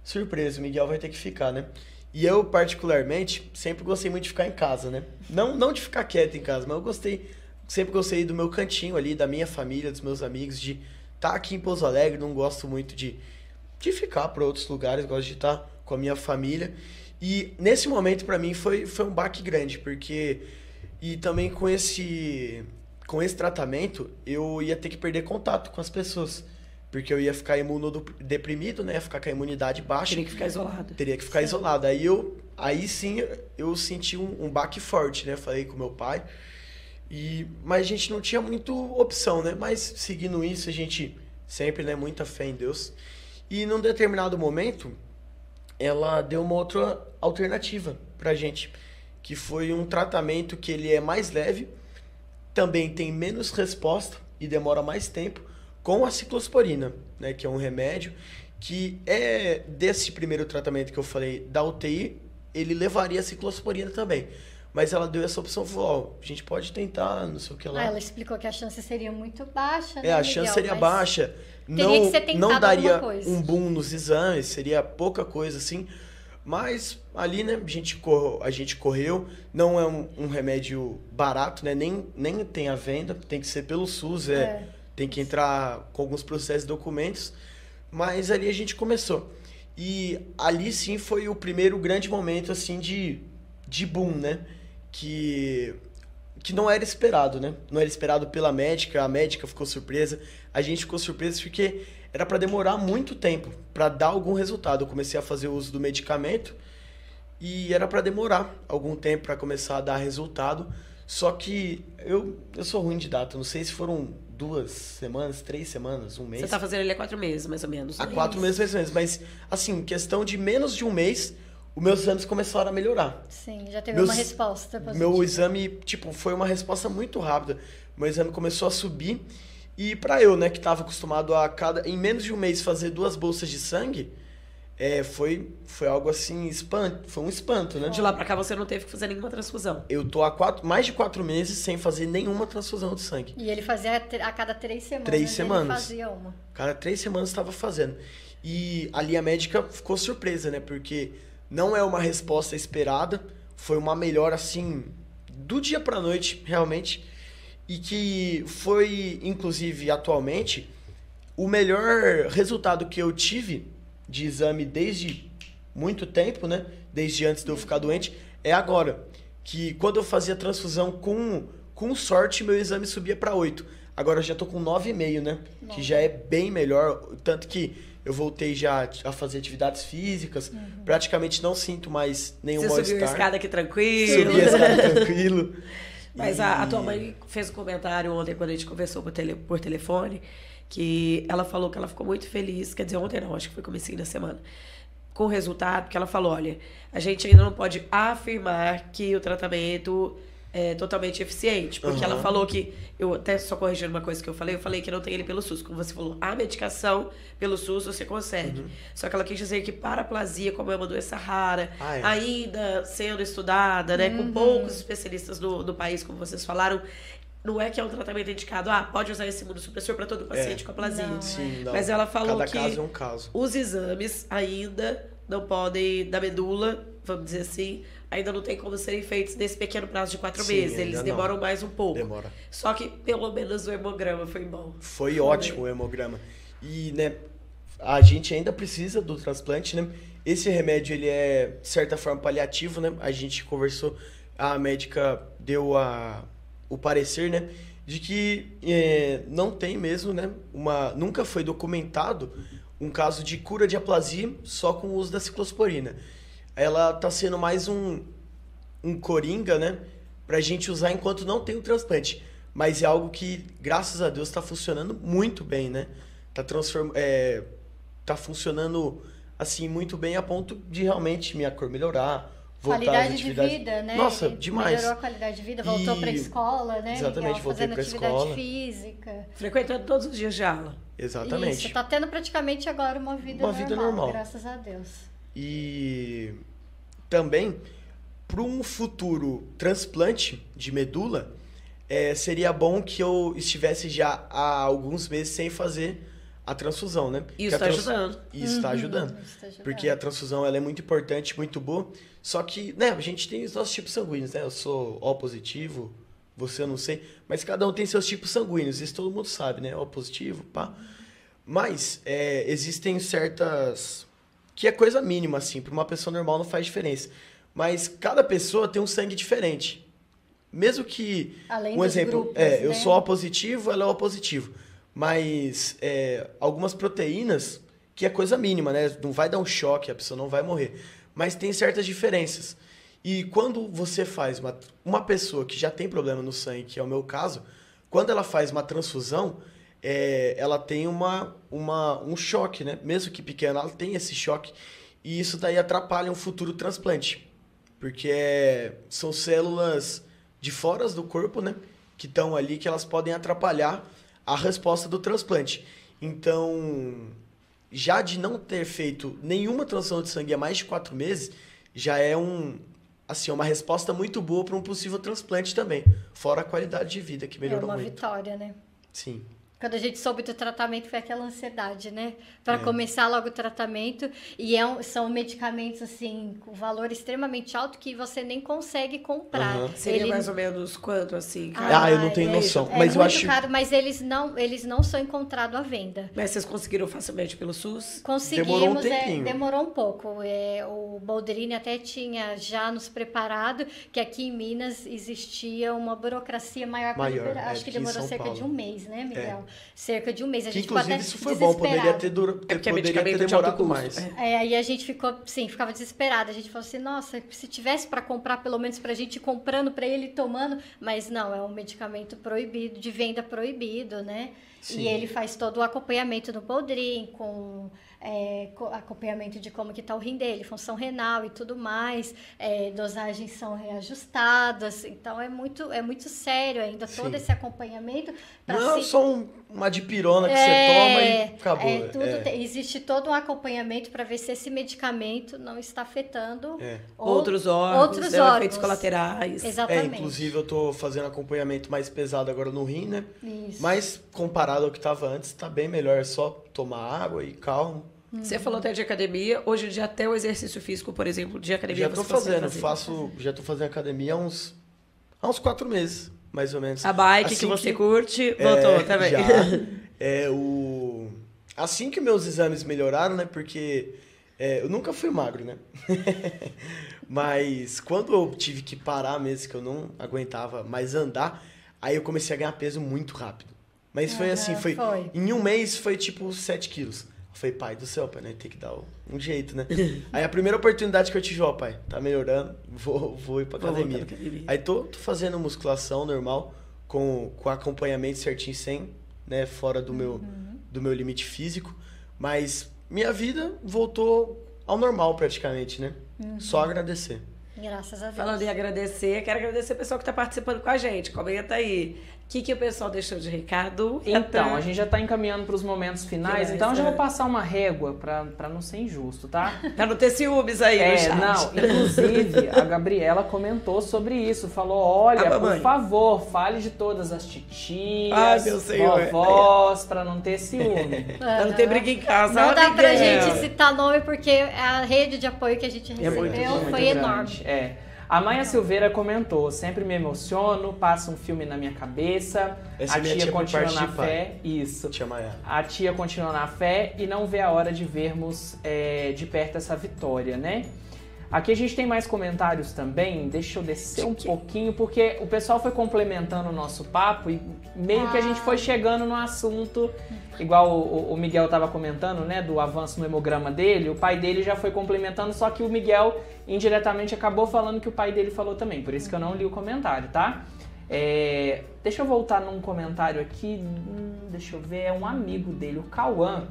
surpresa, o Miguel vai ter que ficar, né? E eu, particularmente, sempre gostei muito de ficar em casa, né? Não, não de ficar quieto em casa, mas eu gostei, sempre gostei do meu cantinho ali, da minha família, dos meus amigos, de estar aqui em Pouso Alegre, não gosto muito de, de ficar para outros lugares, gosto de estar com a minha família. E nesse momento, para mim, foi, foi um baque grande, porque. E também com esse com esse tratamento, eu ia ter que perder contato com as pessoas. Porque eu ia ficar imunodeprimido, né? Ia ficar com a imunidade baixa. Teria que ficar isolado. Teria que ficar isolado. Aí eu, aí sim, eu senti um, um baque forte, né? Falei com meu pai. E, mas a gente não tinha muito opção, né? Mas seguindo isso, a gente sempre, né? Muita fé em Deus. E num determinado momento, ela deu uma outra alternativa pra gente. Que foi um tratamento que ele é mais leve, também tem menos resposta e demora mais tempo, com a ciclosporina, né? Que é um remédio que é desse primeiro tratamento que eu falei da UTI, ele levaria a ciclosporina também. Mas ela deu essa opção, falou, ó, a gente pode tentar, não sei o que lá. Ah, ela explicou que a chance seria muito baixa, né, É, a Miguel? chance seria baixa. Não, que ser tentado não daria um boom nos exames, seria pouca coisa assim. Mas ali, né, a gente, cor, a gente correu. Não é um, um remédio barato, né? Nem, nem tem a venda, tem que ser pelo SUS, é, É. tem que entrar com alguns processos e documentos. Mas ali a gente começou. E ali sim foi o primeiro grande momento assim de, de boom, né? Que que não era esperado, né? Não era esperado pela médica, a médica ficou surpresa, a gente ficou surpreso porque era para demorar muito tempo para dar algum resultado. Eu comecei a fazer uso do medicamento e era para demorar algum tempo para começar a dar resultado. Só que eu, eu sou ruim de data, não sei se foram duas semanas, três semanas, um mês. Você tá fazendo ele há quatro meses, mais ou menos. Há né? quatro meses, mais ou menos. Mas, assim, questão de menos de um mês, os meus exames começaram a melhorar. Sim, já teve Meus- uma resposta positiva. Meu exame, tipo, foi uma resposta muito rápida. Meu exame começou a subir. E pra eu, né, que tava acostumado a cada. Em menos de um mês fazer duas bolsas de sangue, é, foi, foi algo assim, espanto. Foi um espanto, né? De lá pra cá você não teve que fazer nenhuma transfusão. Eu tô há quatro, mais de quatro meses sem fazer nenhuma transfusão de sangue. E ele fazia a, a cada três semanas. Três ele semanas. fazia uma. Cara, três semanas estava fazendo. E ali a médica ficou surpresa, né? Porque não é uma resposta esperada, foi uma melhora assim do dia pra noite, realmente. E que foi, inclusive, atualmente, o melhor resultado que eu tive de exame desde muito tempo, né? Desde antes de eu ficar doente, é agora. Que quando eu fazia transfusão com, com sorte, meu exame subia para 8. Agora eu já tô com 9,5, né? Que já é bem melhor. Tanto que eu voltei já a fazer atividades físicas. Praticamente não sinto mais nenhum Você subiu a mal-estar. escada aqui tranquilo. Subi a escada tranquilo. Mas E- a, a tua mãe fez um comentário ontem, quando a gente conversou por, tele, por telefone, que ela falou que ela ficou muito feliz, quer dizer, ontem não, acho que foi comecinho da semana, com o resultado, que ela falou, olha, a gente ainda não pode afirmar que o tratamento é totalmente eficiente, porque ela Aham. falou que, eu até só corrigindo uma coisa que eu falei, eu falei que não tem ele pelo SUS, como você falou, a medicação pelo SUS você consegue, Uhum. só que ela quis dizer que paraplasia, como é uma doença rara, Ah, é. ainda sendo estudada, né, com poucos especialistas do, do país, como vocês falaram, não é que é um tratamento indicado, ah, pode usar esse imunossupressor para todo paciente com aplasia. Não, Sim, não. Mas ela falou Cada que caso é um caso. os exames ainda não podem, da medula, vamos dizer assim, ainda não tem como serem feitos nesse pequeno prazo de quatro Sim, meses. Eles não. demoram mais um pouco. Demora. Só que pelo menos o hemograma foi bom. Foi ótimo o hemograma. E, né, a gente ainda precisa do transplante, né? Esse remédio, ele é, de certa forma, paliativo, né? A gente conversou, a médica deu a, o parecer, né? De que é, não tem mesmo, né? Uma, nunca foi documentado um caso de cura de aplasia só com o uso da ciclosporina. Ela tá sendo mais um, um coringa, né? Pra gente usar enquanto não tem o transplante. Mas é algo que, graças a Deus, tá funcionando muito bem, né? Tá, transform... é, tá funcionando, assim, muito bem a ponto de realmente minha cor melhorar, voltar às qualidade de vida, né? Nossa, Ele demais. Melhorou a qualidade de vida, voltou E- pra escola, né? Exatamente, Miguel? voltei Fazendo pra atividade escola. física. Frequentando todos os dias de aula. Exatamente. Isso, tá tendo praticamente agora uma vida Uma normal, vida normal. graças a Deus. E também, para um futuro transplante de medula, é, seria bom que eu estivesse já há alguns meses sem fazer a transfusão, né? Isso Que a tá trans- ajudando. Isso está ajudando. Uhum, Isso tá ajudando. Porque a transfusão ela é muito importante, muito boa. Só que, né, a gente tem os nossos tipos sanguíneos, né? Eu sou O positivo, você eu não sei. Mas cada um tem seus tipos sanguíneos, isso todo mundo sabe, né? O positivo, pá. Mas é, existem certas. que é coisa mínima, assim, para uma pessoa normal não faz diferença. Mas cada pessoa tem um sangue diferente. Mesmo que. Além um exemplo, grupos, é, eu né? sou O positivo, ela é O positivo. Mas é, algumas proteínas, que é coisa mínima, né? Não vai dar um choque, a pessoa não vai morrer. Mas tem certas diferenças. E quando você faz uma, uma pessoa que já tem problema no sangue, que é o meu caso, quando ela faz uma transfusão, é, ela tem uma, uma, um choque, né? Mesmo que pequena, ela tem esse choque. E isso daí atrapalha um futuro transplante. Porque é, são células de fora do corpo, né? Que estão ali, que elas podem atrapalhar a resposta do transplante. Então, já de não ter feito nenhuma transfusão de sangue há mais de quatro meses, já é um assim uma resposta muito boa para um possível transplante também. Fora a qualidade de vida, que É melhorou uma muito. vitória, né? Sim. Quando a gente soube do tratamento, foi aquela ansiedade, né? Para É. começar logo o tratamento. E é um- são medicamentos, assim, com valor extremamente alto que você nem consegue comprar. Aham. Seria Ele- mais ou menos quanto, assim? Ah, eu não tenho é noção. É mas eu muito acho- caro, mas eles não, eles não são encontrados à venda. Mas vocês conseguiram facilmente pelo SUS? Conseguimos, Demorou um é, tempinho. demorou um pouco. É, o Boldrini até tinha já nos preparado que aqui em Minas existia uma burocracia maior Maior, liberar. é, Acho que demorou cerca Paulo. De um mês, né, Miguel? Cerca de um mês. A Que gente ficou inclusive até isso foi bom, poderia ter, dura, É porque é poderia ter demorado mais. É. Aí a gente ficou, sim, ficava desesperada. A gente falou assim, nossa, se tivesse para comprar, pelo menos pra gente ir comprando para ele ir tomando, mas não, é um medicamento proibido, de venda proibido, né? Sim. E ele faz todo o acompanhamento no Boldrin, com é, co- acompanhamento de como que tá o rim dele, função renal e tudo mais, é, dosagens são reajustadas, então é muito, é muito sério ainda todo Sim. esse acompanhamento. Não se- só um- uma dipirona que é, você toma e acabou. é, tudo É, tem- existe todo um acompanhamento para ver se esse medicamento não está afetando é. ou- Outros órgãos, outros né, órgãos. efeitos colaterais. É, Exatamente. inclusive eu tô fazendo acompanhamento mais pesado agora no rim, né? Isso. Mas comparado ao que tava antes, tá bem melhor. É só tomar água e calmo. Você falou até de academia. Hoje em dia, até o exercício físico, por exemplo, de academia Já tô você consegue fazendo, fazer. faço, já tô fazendo academia há uns, há uns quatro meses, mais ou menos. A bike que Assim você que- curte, É, voltou também. Já. É, o... Assim que meus exames melhoraram, né? Porque é, eu nunca fui magro, né? Mas quando eu tive que parar mesmo, que eu não aguentava mais andar, aí eu comecei a ganhar peso muito rápido. Mas foi assim, foi, foi. Em um mês foi tipo 7 quilos. Eu falei, pai do céu, pai, né? Tem que dar um jeito, né? aí a primeira oportunidade que eu tive, ó, pai, tá melhorando, vou, vou ir pra Vou academia. pra academia. Aí tô, tô fazendo musculação normal, com, com acompanhamento certinho, sem, né, fora do, meu, Uhum. do meu limite físico. Mas minha vida voltou ao normal praticamente, né? Uhum. Só agradecer. Graças a Deus. Falando em agradecer, quero agradecer o pessoal que está participando com a gente. Comenta aí. O que, que o pessoal deixou de recado? Então, a gente já tá encaminhando para os momentos finais, Finais, então eu já é. vou passar uma régua pra não ser injusto, tá? Pra não ter ciúmes aí no É, chat. não, inclusive a Gabriela comentou sobre isso, falou, olha, Ah, por favor, fale de todas as titias, Ai, meu Senhor. vovós, pra não ter ciúme. Pra não ter briga em casa. Não dá pra Miguel. gente citar nome porque a rede de apoio que a gente recebeu muito, Muito foi grande, enorme. É. A Maia Silveira comentou, sempre me emociono, passa um filme na minha cabeça, Essa a é tia tia continua na fé, isso. Tia Maia. A tia continua na fé e não vê a hora de vermos é, de perto essa vitória, né? Aqui a gente tem mais comentários também, deixa eu descer um pouquinho, porque o pessoal foi complementando o nosso papo e meio que a gente foi chegando no assunto, igual o, o Miguel estava comentando, né, do avanço no hemograma dele, o pai dele já foi complementando, só que o Miguel indiretamente acabou falando que o pai dele falou também, por isso que eu não li o comentário, tá? É, deixa eu voltar num comentário aqui, hum, deixa eu ver, é um amigo dele, o Cauã.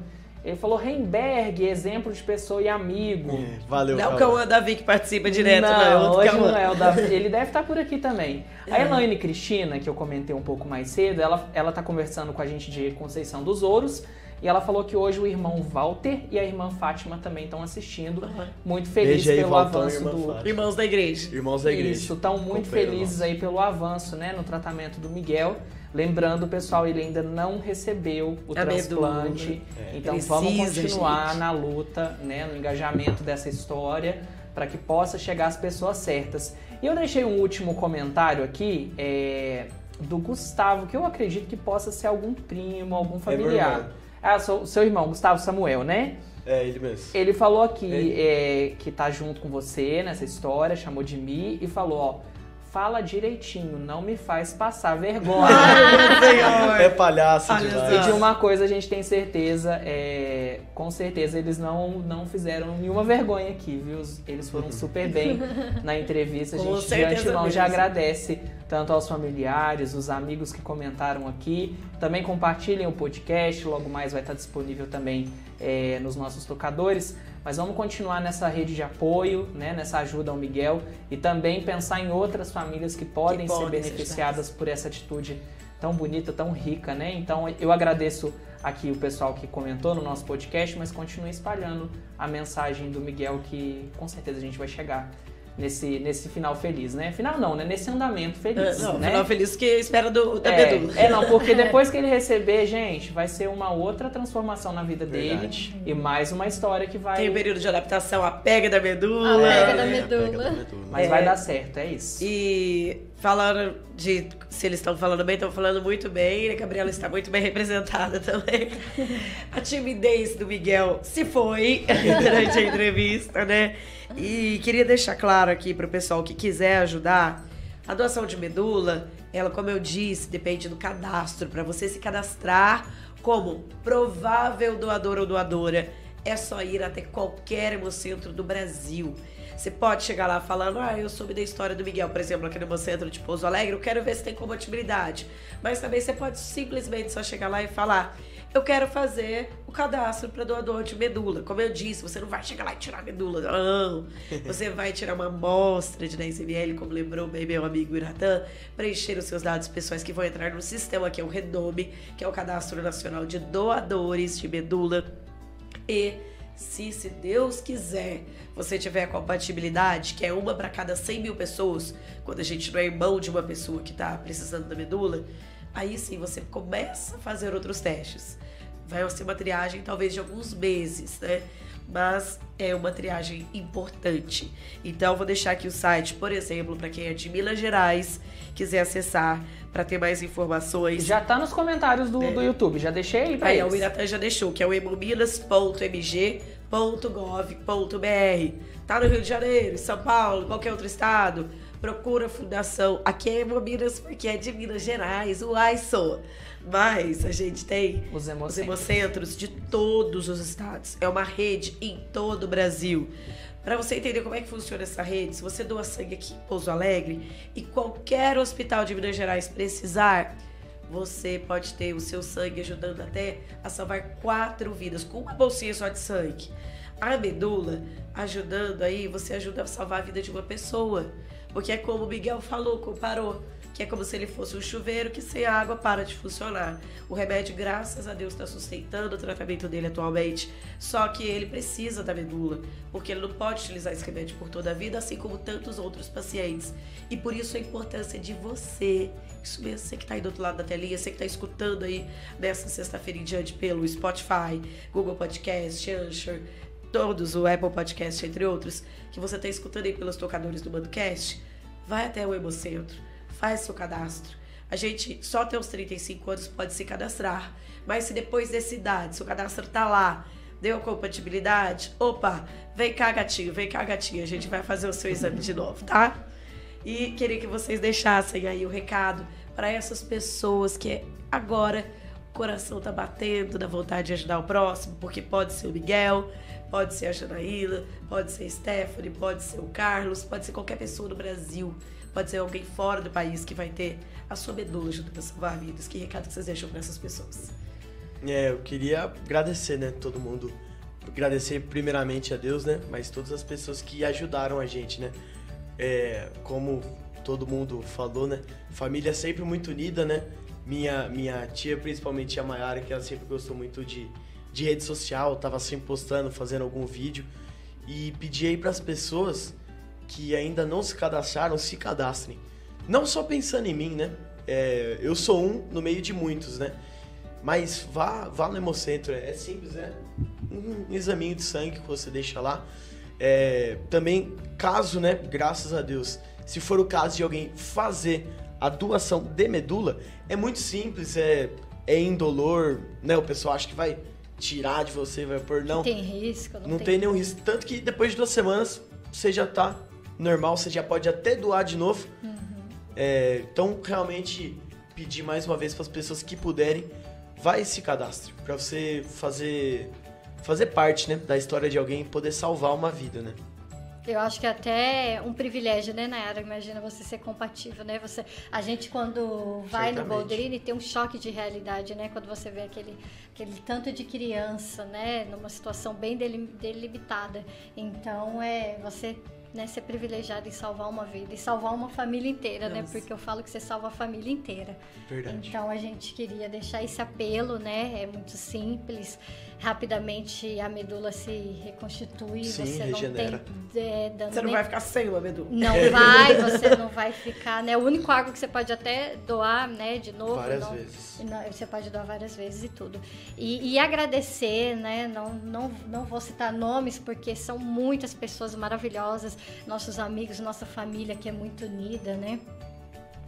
Ele falou Heimberg, exemplo de pessoa e amigo. É, valeu, Não é o Cauã. Davi que participa direto, não. não, é hoje Cauã. não é o Davi. Ele deve estar por aqui também. A Elaine Cristina, que eu comentei um pouco mais cedo, ela, ela tá conversando com a gente de Conceição dos Ouros. E ela falou que hoje o irmão Walter e a irmã Fátima também estão assistindo. Muito felizes pelo Valtão avanço irmã do, Fátima. Irmãos da igreja. Irmãos da igreja. Isso, estão muito Companheiro felizes nosso. aí pelo avanço, né, no tratamento do Miguel. Lembrando, pessoal, ele ainda não recebeu o A transplante. medula. É. Então Precisa, vamos continuar gente. na luta, né, no engajamento dessa história para que possa chegar às pessoas certas. E eu deixei um último comentário aqui é, do Gustavo, que eu acredito que possa ser algum primo, algum meu familiar. irmão. ah, seu, seu irmão, Gustavo Samuel, né? É, ele mesmo. Ele falou aqui é, que tá junto com você nessa história, chamou de mim e falou, ó, fala direitinho, não me faz passar vergonha. Ai. É palhaço Olha demais. E de uma coisa a gente tem certeza, é, com certeza eles não, não fizeram nenhuma vergonha aqui, viu? Eles foram super bem na entrevista. A Com gente de certeza antemão já mesmo. agradece tanto aos familiares, os amigos que comentaram aqui. Também compartilhem o podcast, logo mais vai estar disponível também é, nos nossos tocadores. Mas vamos continuar nessa rede de apoio, né, nessa ajuda ao Miguel e também pensar em outras famílias que podem, podem ser ser beneficiadas por essa atitude tão bonita, tão rica, né? Então eu agradeço aqui o pessoal que comentou no nosso podcast, mas continue espalhando a mensagem do Miguel que com certeza a gente vai chegar nesse, nesse final feliz, né? Final não, né? Nesse andamento feliz, Não, né? final feliz que espera do, da é, medula. é, não, porque depois que ele receber, gente, vai ser uma outra transformação na vida Verdade. dele e mais uma história que vai. Tem o período de adaptação, a pega da A medula. pega da É, medula. pega da medula. Mas É. vai dar certo, é isso. E falando de se eles estão falando bem, estão falando muito bem. A Gabriela está muito bem representada também. A timidez do Miguel se foi durante a entrevista, né? E queria deixar claro aqui para o pessoal que quiser ajudar. A doação de medula, ela, como eu disse, depende do cadastro. Para você se cadastrar como provável doador ou doadora, é só ir até qualquer hemocentro do Brasil. Você pode chegar lá falando, ah, eu soube da história do Miguel, por exemplo, aqui no Hemocentro de Pouso Alegre, eu quero ver se tem compatibilidade. Mas também você pode simplesmente só chegar lá e falar, eu quero fazer o cadastro para doador de medula. Como eu disse, você não vai chegar lá e tirar a medula, não. Você vai tirar uma amostra de 10 ml, como lembrou bem meu amigo Iratã, preencher os seus dados pessoais que vão entrar no sistema, que é o Redome, que é o Cadastro Nacional de Doadores de Medula. E se, se Deus quiser, você tiver compatibilidade, que é uma para cada 100 mil pessoas, quando a gente não é irmão de uma pessoa que está precisando da medula, aí sim você começa a fazer outros testes. Vai ser uma triagem talvez de alguns meses, né? Mas é uma triagem importante. Então, eu vou deixar aqui o site, por exemplo, para quem é de Minas Gerais, quiser acessar para ter mais informações. Já tá nos comentários do, do YouTube, já deixei aí Aí, eles. o Iratan já deixou, que é o hemominas.mg.gov.br. Tá no Rio de Janeiro, São Paulo, qualquer outro estado. Procura a fundação. Aqui é Hemominas porque é de Minas Gerais, o AISO. Mas a gente tem Os os hemocentros. hemocentros de todos os estados. É uma rede em todo o Brasil. Para você entender como é que funciona essa rede, se você doa sangue aqui em Pouso Alegre e qualquer hospital de Minas Gerais precisar, você pode ter o seu sangue ajudando até a salvar quatro vidas com uma bolsinha só de sangue. A medula ajudando aí, você ajuda a salvar a vida de uma pessoa. Porque é como o Miguel falou, comparou. Que é como se ele fosse um chuveiro que sem água para de funcionar. O remédio, graças a Deus, está sustentando o tratamento dele atualmente. Só que ele precisa da medula, porque ele não pode utilizar esse remédio por toda a vida, assim como tantos outros pacientes. E por isso a importância de você, isso mesmo, você que está aí do outro lado da telinha, você que está escutando aí nessa sexta-feira em diante pelo Spotify, Google Podcast, Anchor, todos, o Apple Podcast, entre outros, que você está escutando aí pelos tocadores do Mandocast, vai até o Hemocentro, faz seu cadastro. A gente só até os 35 anos pode se cadastrar, mas se depois dessa idade, seu cadastro tá lá, deu compatibilidade, opa, vem cá gatinho, vem cá gatinho, a gente vai fazer o seu exame de novo, tá? E queria que vocês deixassem aí o recado para essas pessoas que agora o coração tá batendo da vontade de ajudar o próximo, porque pode ser o Miguel, pode ser a Janaíla, pode ser a Stephanie, pode ser o Carlos, pode ser qualquer pessoa no Brasil, pode ser alguém fora do país que vai ter a sua medula ajudando a salvar vidas. Que recado que vocês deixam para essas pessoas? É, eu queria agradecer, né, todo mundo. Agradecer primeiramente a Deus, né, mas todas as pessoas que ajudaram a gente, né. É, como todo mundo falou, né, família sempre muito unida, né. Minha, minha tia, principalmente a Mayara, que ela sempre gostou muito de, de rede social, tava sempre postando, fazendo algum vídeo. E pedi aí para as pessoas que ainda não se cadastraram, se cadastrem. Não só pensando em mim, né? É, eu sou um no meio de muitos, né? Mas vá, vá no Hemocentro, é simples, é um examinho de sangue que você deixa lá. É, também, caso, né, graças a Deus, se for o caso de alguém fazer a doação de medula, é muito simples, é, é indolor, né? O pessoal acha que vai tirar de você, vai pôr, não. Tem risco, não, Não tem nenhum risco. Tanto que depois de duas semanas você já tá normal, você já pode até doar de novo. É, então, realmente, pedir mais uma vez para as pessoas que puderem, vai esse cadastro. Para você fazer, fazer parte né, da história de alguém e poder salvar uma vida, né? Eu acho que é até um privilégio, né, Nayara? Imagina você ser compatível, né? Você, a gente, quando vai no. Boldrini, tem um choque de realidade, né? Quando você vê aquele, aquele tanto de criança, né? Numa situação bem delim- delimitada. Então, é você né, ser privilegiado em salvar uma vida e salvar uma família inteira, né? Nossa. Porque eu falo que você salva a família inteira. Verdade. Então a gente queria deixar esse apelo, né? É muito simples. Rapidamente a medula se reconstitui, Sim, você regenera. não tem é, dano Você não nem- vai ficar sem uma medula. não vai, você não vai ficar, né? O único água que você pode até doar, né, de novo. Várias não- vezes. não, você pode doar várias vezes e tudo. E, e agradecer, né? Não, não, não vou citar nomes, porque são muitas pessoas maravilhosas, nossos amigos, nossa família que é muito unida, né?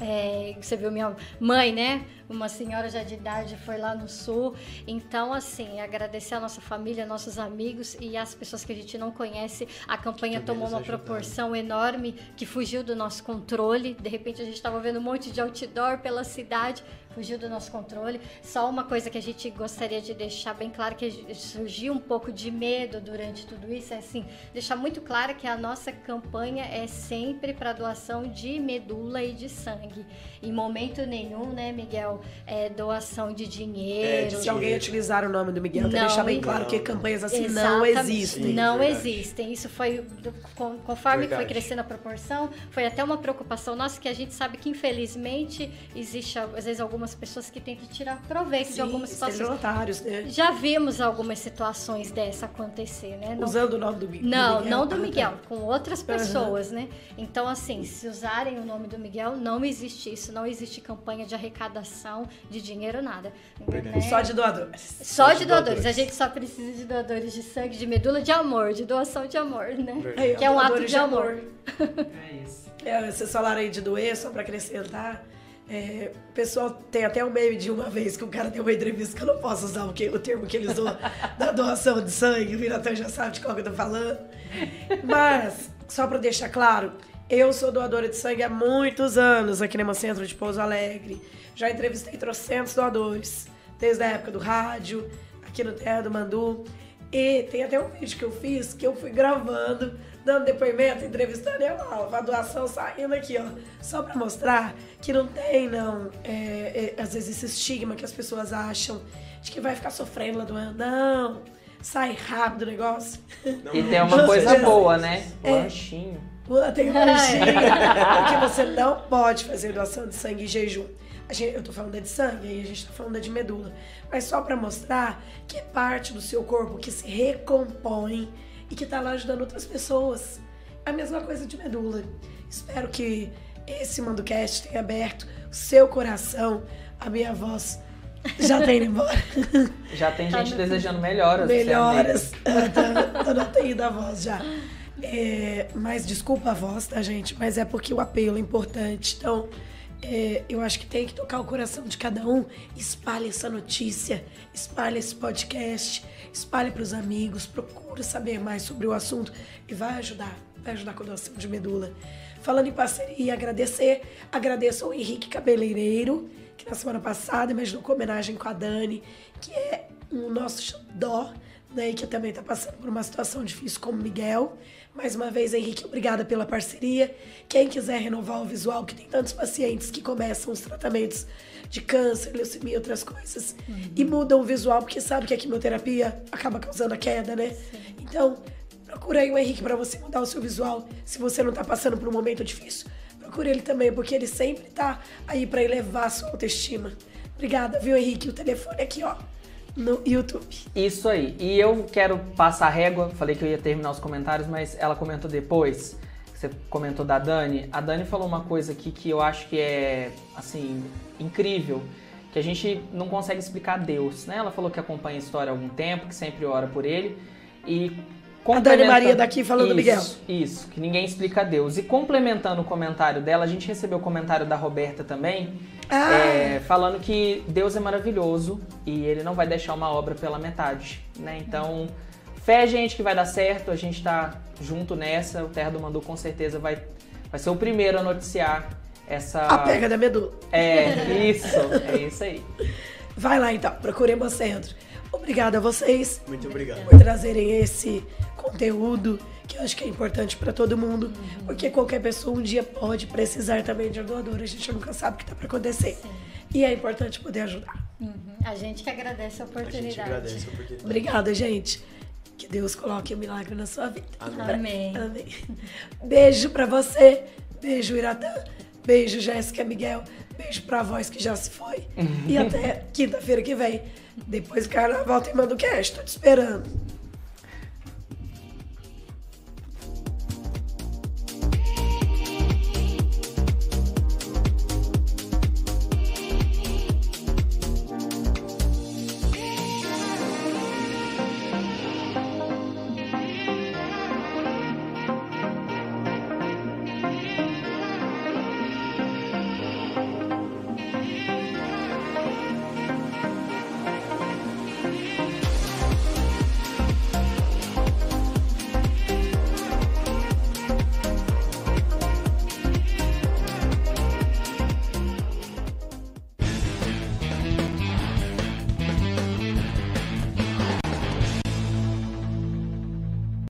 É, você viu minha mãe, né? Uma senhora já de idade foi lá no sul. Então, assim, agradecer a nossa família, nossos amigos e as pessoas que a gente não conhece. A campanha tomou uma ajudaram. proporção enorme que fugiu do nosso controle. De repente, a gente estava vendo um monte de outdoor pela cidade, fugiu do nosso controle. Só uma coisa que a gente gostaria de deixar bem claro que surgiu um pouco de medo durante tudo isso é assim, deixar muito claro que a nossa campanha é sempre para doação de medula e de sangue. Em momento nenhum, né, Miguel, é doação de dinheiro. É, de Se alguém dinheiro. utilizar o nome do Miguel, tem que Não, deixar bem claro que Não. campanhas assim não Exatamente. existem. Sim, não verdade. existem. Isso foi, conforme foi Verdade. crescendo a proporção, foi até uma preocupação nossa que a gente sabe que infelizmente existe às vezes algumas pessoas que tentam tirar proveito de Sim, algumas situações. estelionatários, né? Já vimos algumas situações dessa acontecer, né? Não- Usando o nome do, Mi- do não, Miguel. não do Ah, tá. Miguel, com outras pessoas, né? Então, assim, se usarem o nome do Miguel, não existe isso, não existe campanha de arrecadação de dinheiro, nada. Né? Só de doadores. Só Só de de doadores. doadores. A gente só precisa de doadores de sangue, de medula, de amor, de doação de amor, né? Verdade. Que é um ato doadores de amor. É isso. É, vocês falaram aí de doer, só pra acrescentar. É, o pessoal tem até um meme de uma vez que o cara deu uma entrevista que eu não posso usar o, que, o termo que ele usou da doação de sangue, o Viratão já sabe de qual que eu tô falando. Mas, só pra deixar claro, eu sou doadora de sangue há muitos anos aqui no Hemocentro de Pouso Alegre. Já entrevistei trocentos doadores, desde a época do rádio, aqui no Terra do Mandu. E tem até um vídeo que eu fiz que eu fui gravando, dando depoimento, entrevistando e ó, a doação saindo aqui, ó. Só pra mostrar que não tem, não, é, é, às vezes esse estigma que as pessoas acham de que vai ficar sofrendo lá doando. Não, sai rápido o negócio. Não, E tem uma coisa boa, né? É. Lanchinho. Pula, tem um lanchinho, porque você não pode fazer doação de sangue em jejum. A gente, eu tô falando de sangue, aí a gente tá falando de medula. Mas só pra mostrar que é parte do seu corpo que se recompõe e que tá lá ajudando outras pessoas. A mesma coisa de medula. Espero que esse MandoCast tenha aberto o seu coração. A minha voz já tá indo embora. Já tem Tá gente desejando melhoras. Melhoras. Tá, tô na TI da voz já. É, mas desculpa a voz, tá, gente? Mas é porque o apelo é importante. Então, é, eu acho que tem que tocar o coração de cada um. Espalhe essa notícia, espalhe esse podcast, espalhe para os amigos, procure saber mais sobre o assunto e vai ajudar. Vai ajudar com a doação de medula. Falando em parceria, agradecer. Agradeço ao Henrique Cabeleireiro, que na semana passada imaginou com homenagem com a Dani, que é o nosso xodó né, e que também está passando por uma situação difícil como Miguel. Mais uma vez, Henrique, obrigada pela parceria. Quem quiser renovar o visual, que tem tantos pacientes que começam os tratamentos de câncer, leucemia e outras coisas, uhum. e mudam o visual, porque sabe que a quimioterapia acaba causando a queda, né? Sim. Então, procura aí o Henrique para você mudar o seu visual, se você não está passando por um momento difícil. Procure ele também, porque ele sempre está aí para elevar a sua autoestima. Obrigada, viu, Henrique? O telefone aqui, ó no YouTube. Isso aí. E eu quero passar a régua. Falei que eu ia terminar os comentários, mas ela comentou depois. Você comentou da Dani. A Dani falou uma coisa aqui que eu acho que é, assim, incrível. Que a gente não consegue explicar Deus, né? Ela falou que acompanha a história há algum tempo, que sempre ora por ele. E a Dani Maria daqui falando isso, Miguel. Isso, que ninguém explica Deus. E complementando o comentário dela, a gente recebeu o comentário da Roberta também, ah. é, falando que Deus é maravilhoso e ele não vai deixar uma obra pela metade, né? Então, fé, gente, que vai dar certo, a gente tá junto nessa, o Terra do Mandu com certeza vai, vai ser o primeiro a noticiar essa... A pega da medula. É, isso, é isso aí. Vai lá então, procure Hemocentro. Obrigada a vocês. Muito obrigado. Por trazerem esse conteúdo que eu acho que é importante para todo mundo, uhum. porque qualquer pessoa um dia pode precisar também de um doador, a gente nunca sabe o que está para acontecer. Sim. E é importante poder ajudar. Uhum. A gente que agradece a oportunidade. A gente agradece a oportunidade. Obrigada, gente. Que Deus coloque um milagre na sua vida. Amém. Amém. Beijo para você. Beijo, Iratã. Beijo, Jéssica Miguel. Beijo pra voz que já se foi. e até quinta-feira que vem. Depois do carnaval tem Mando Cast. Tô te esperando.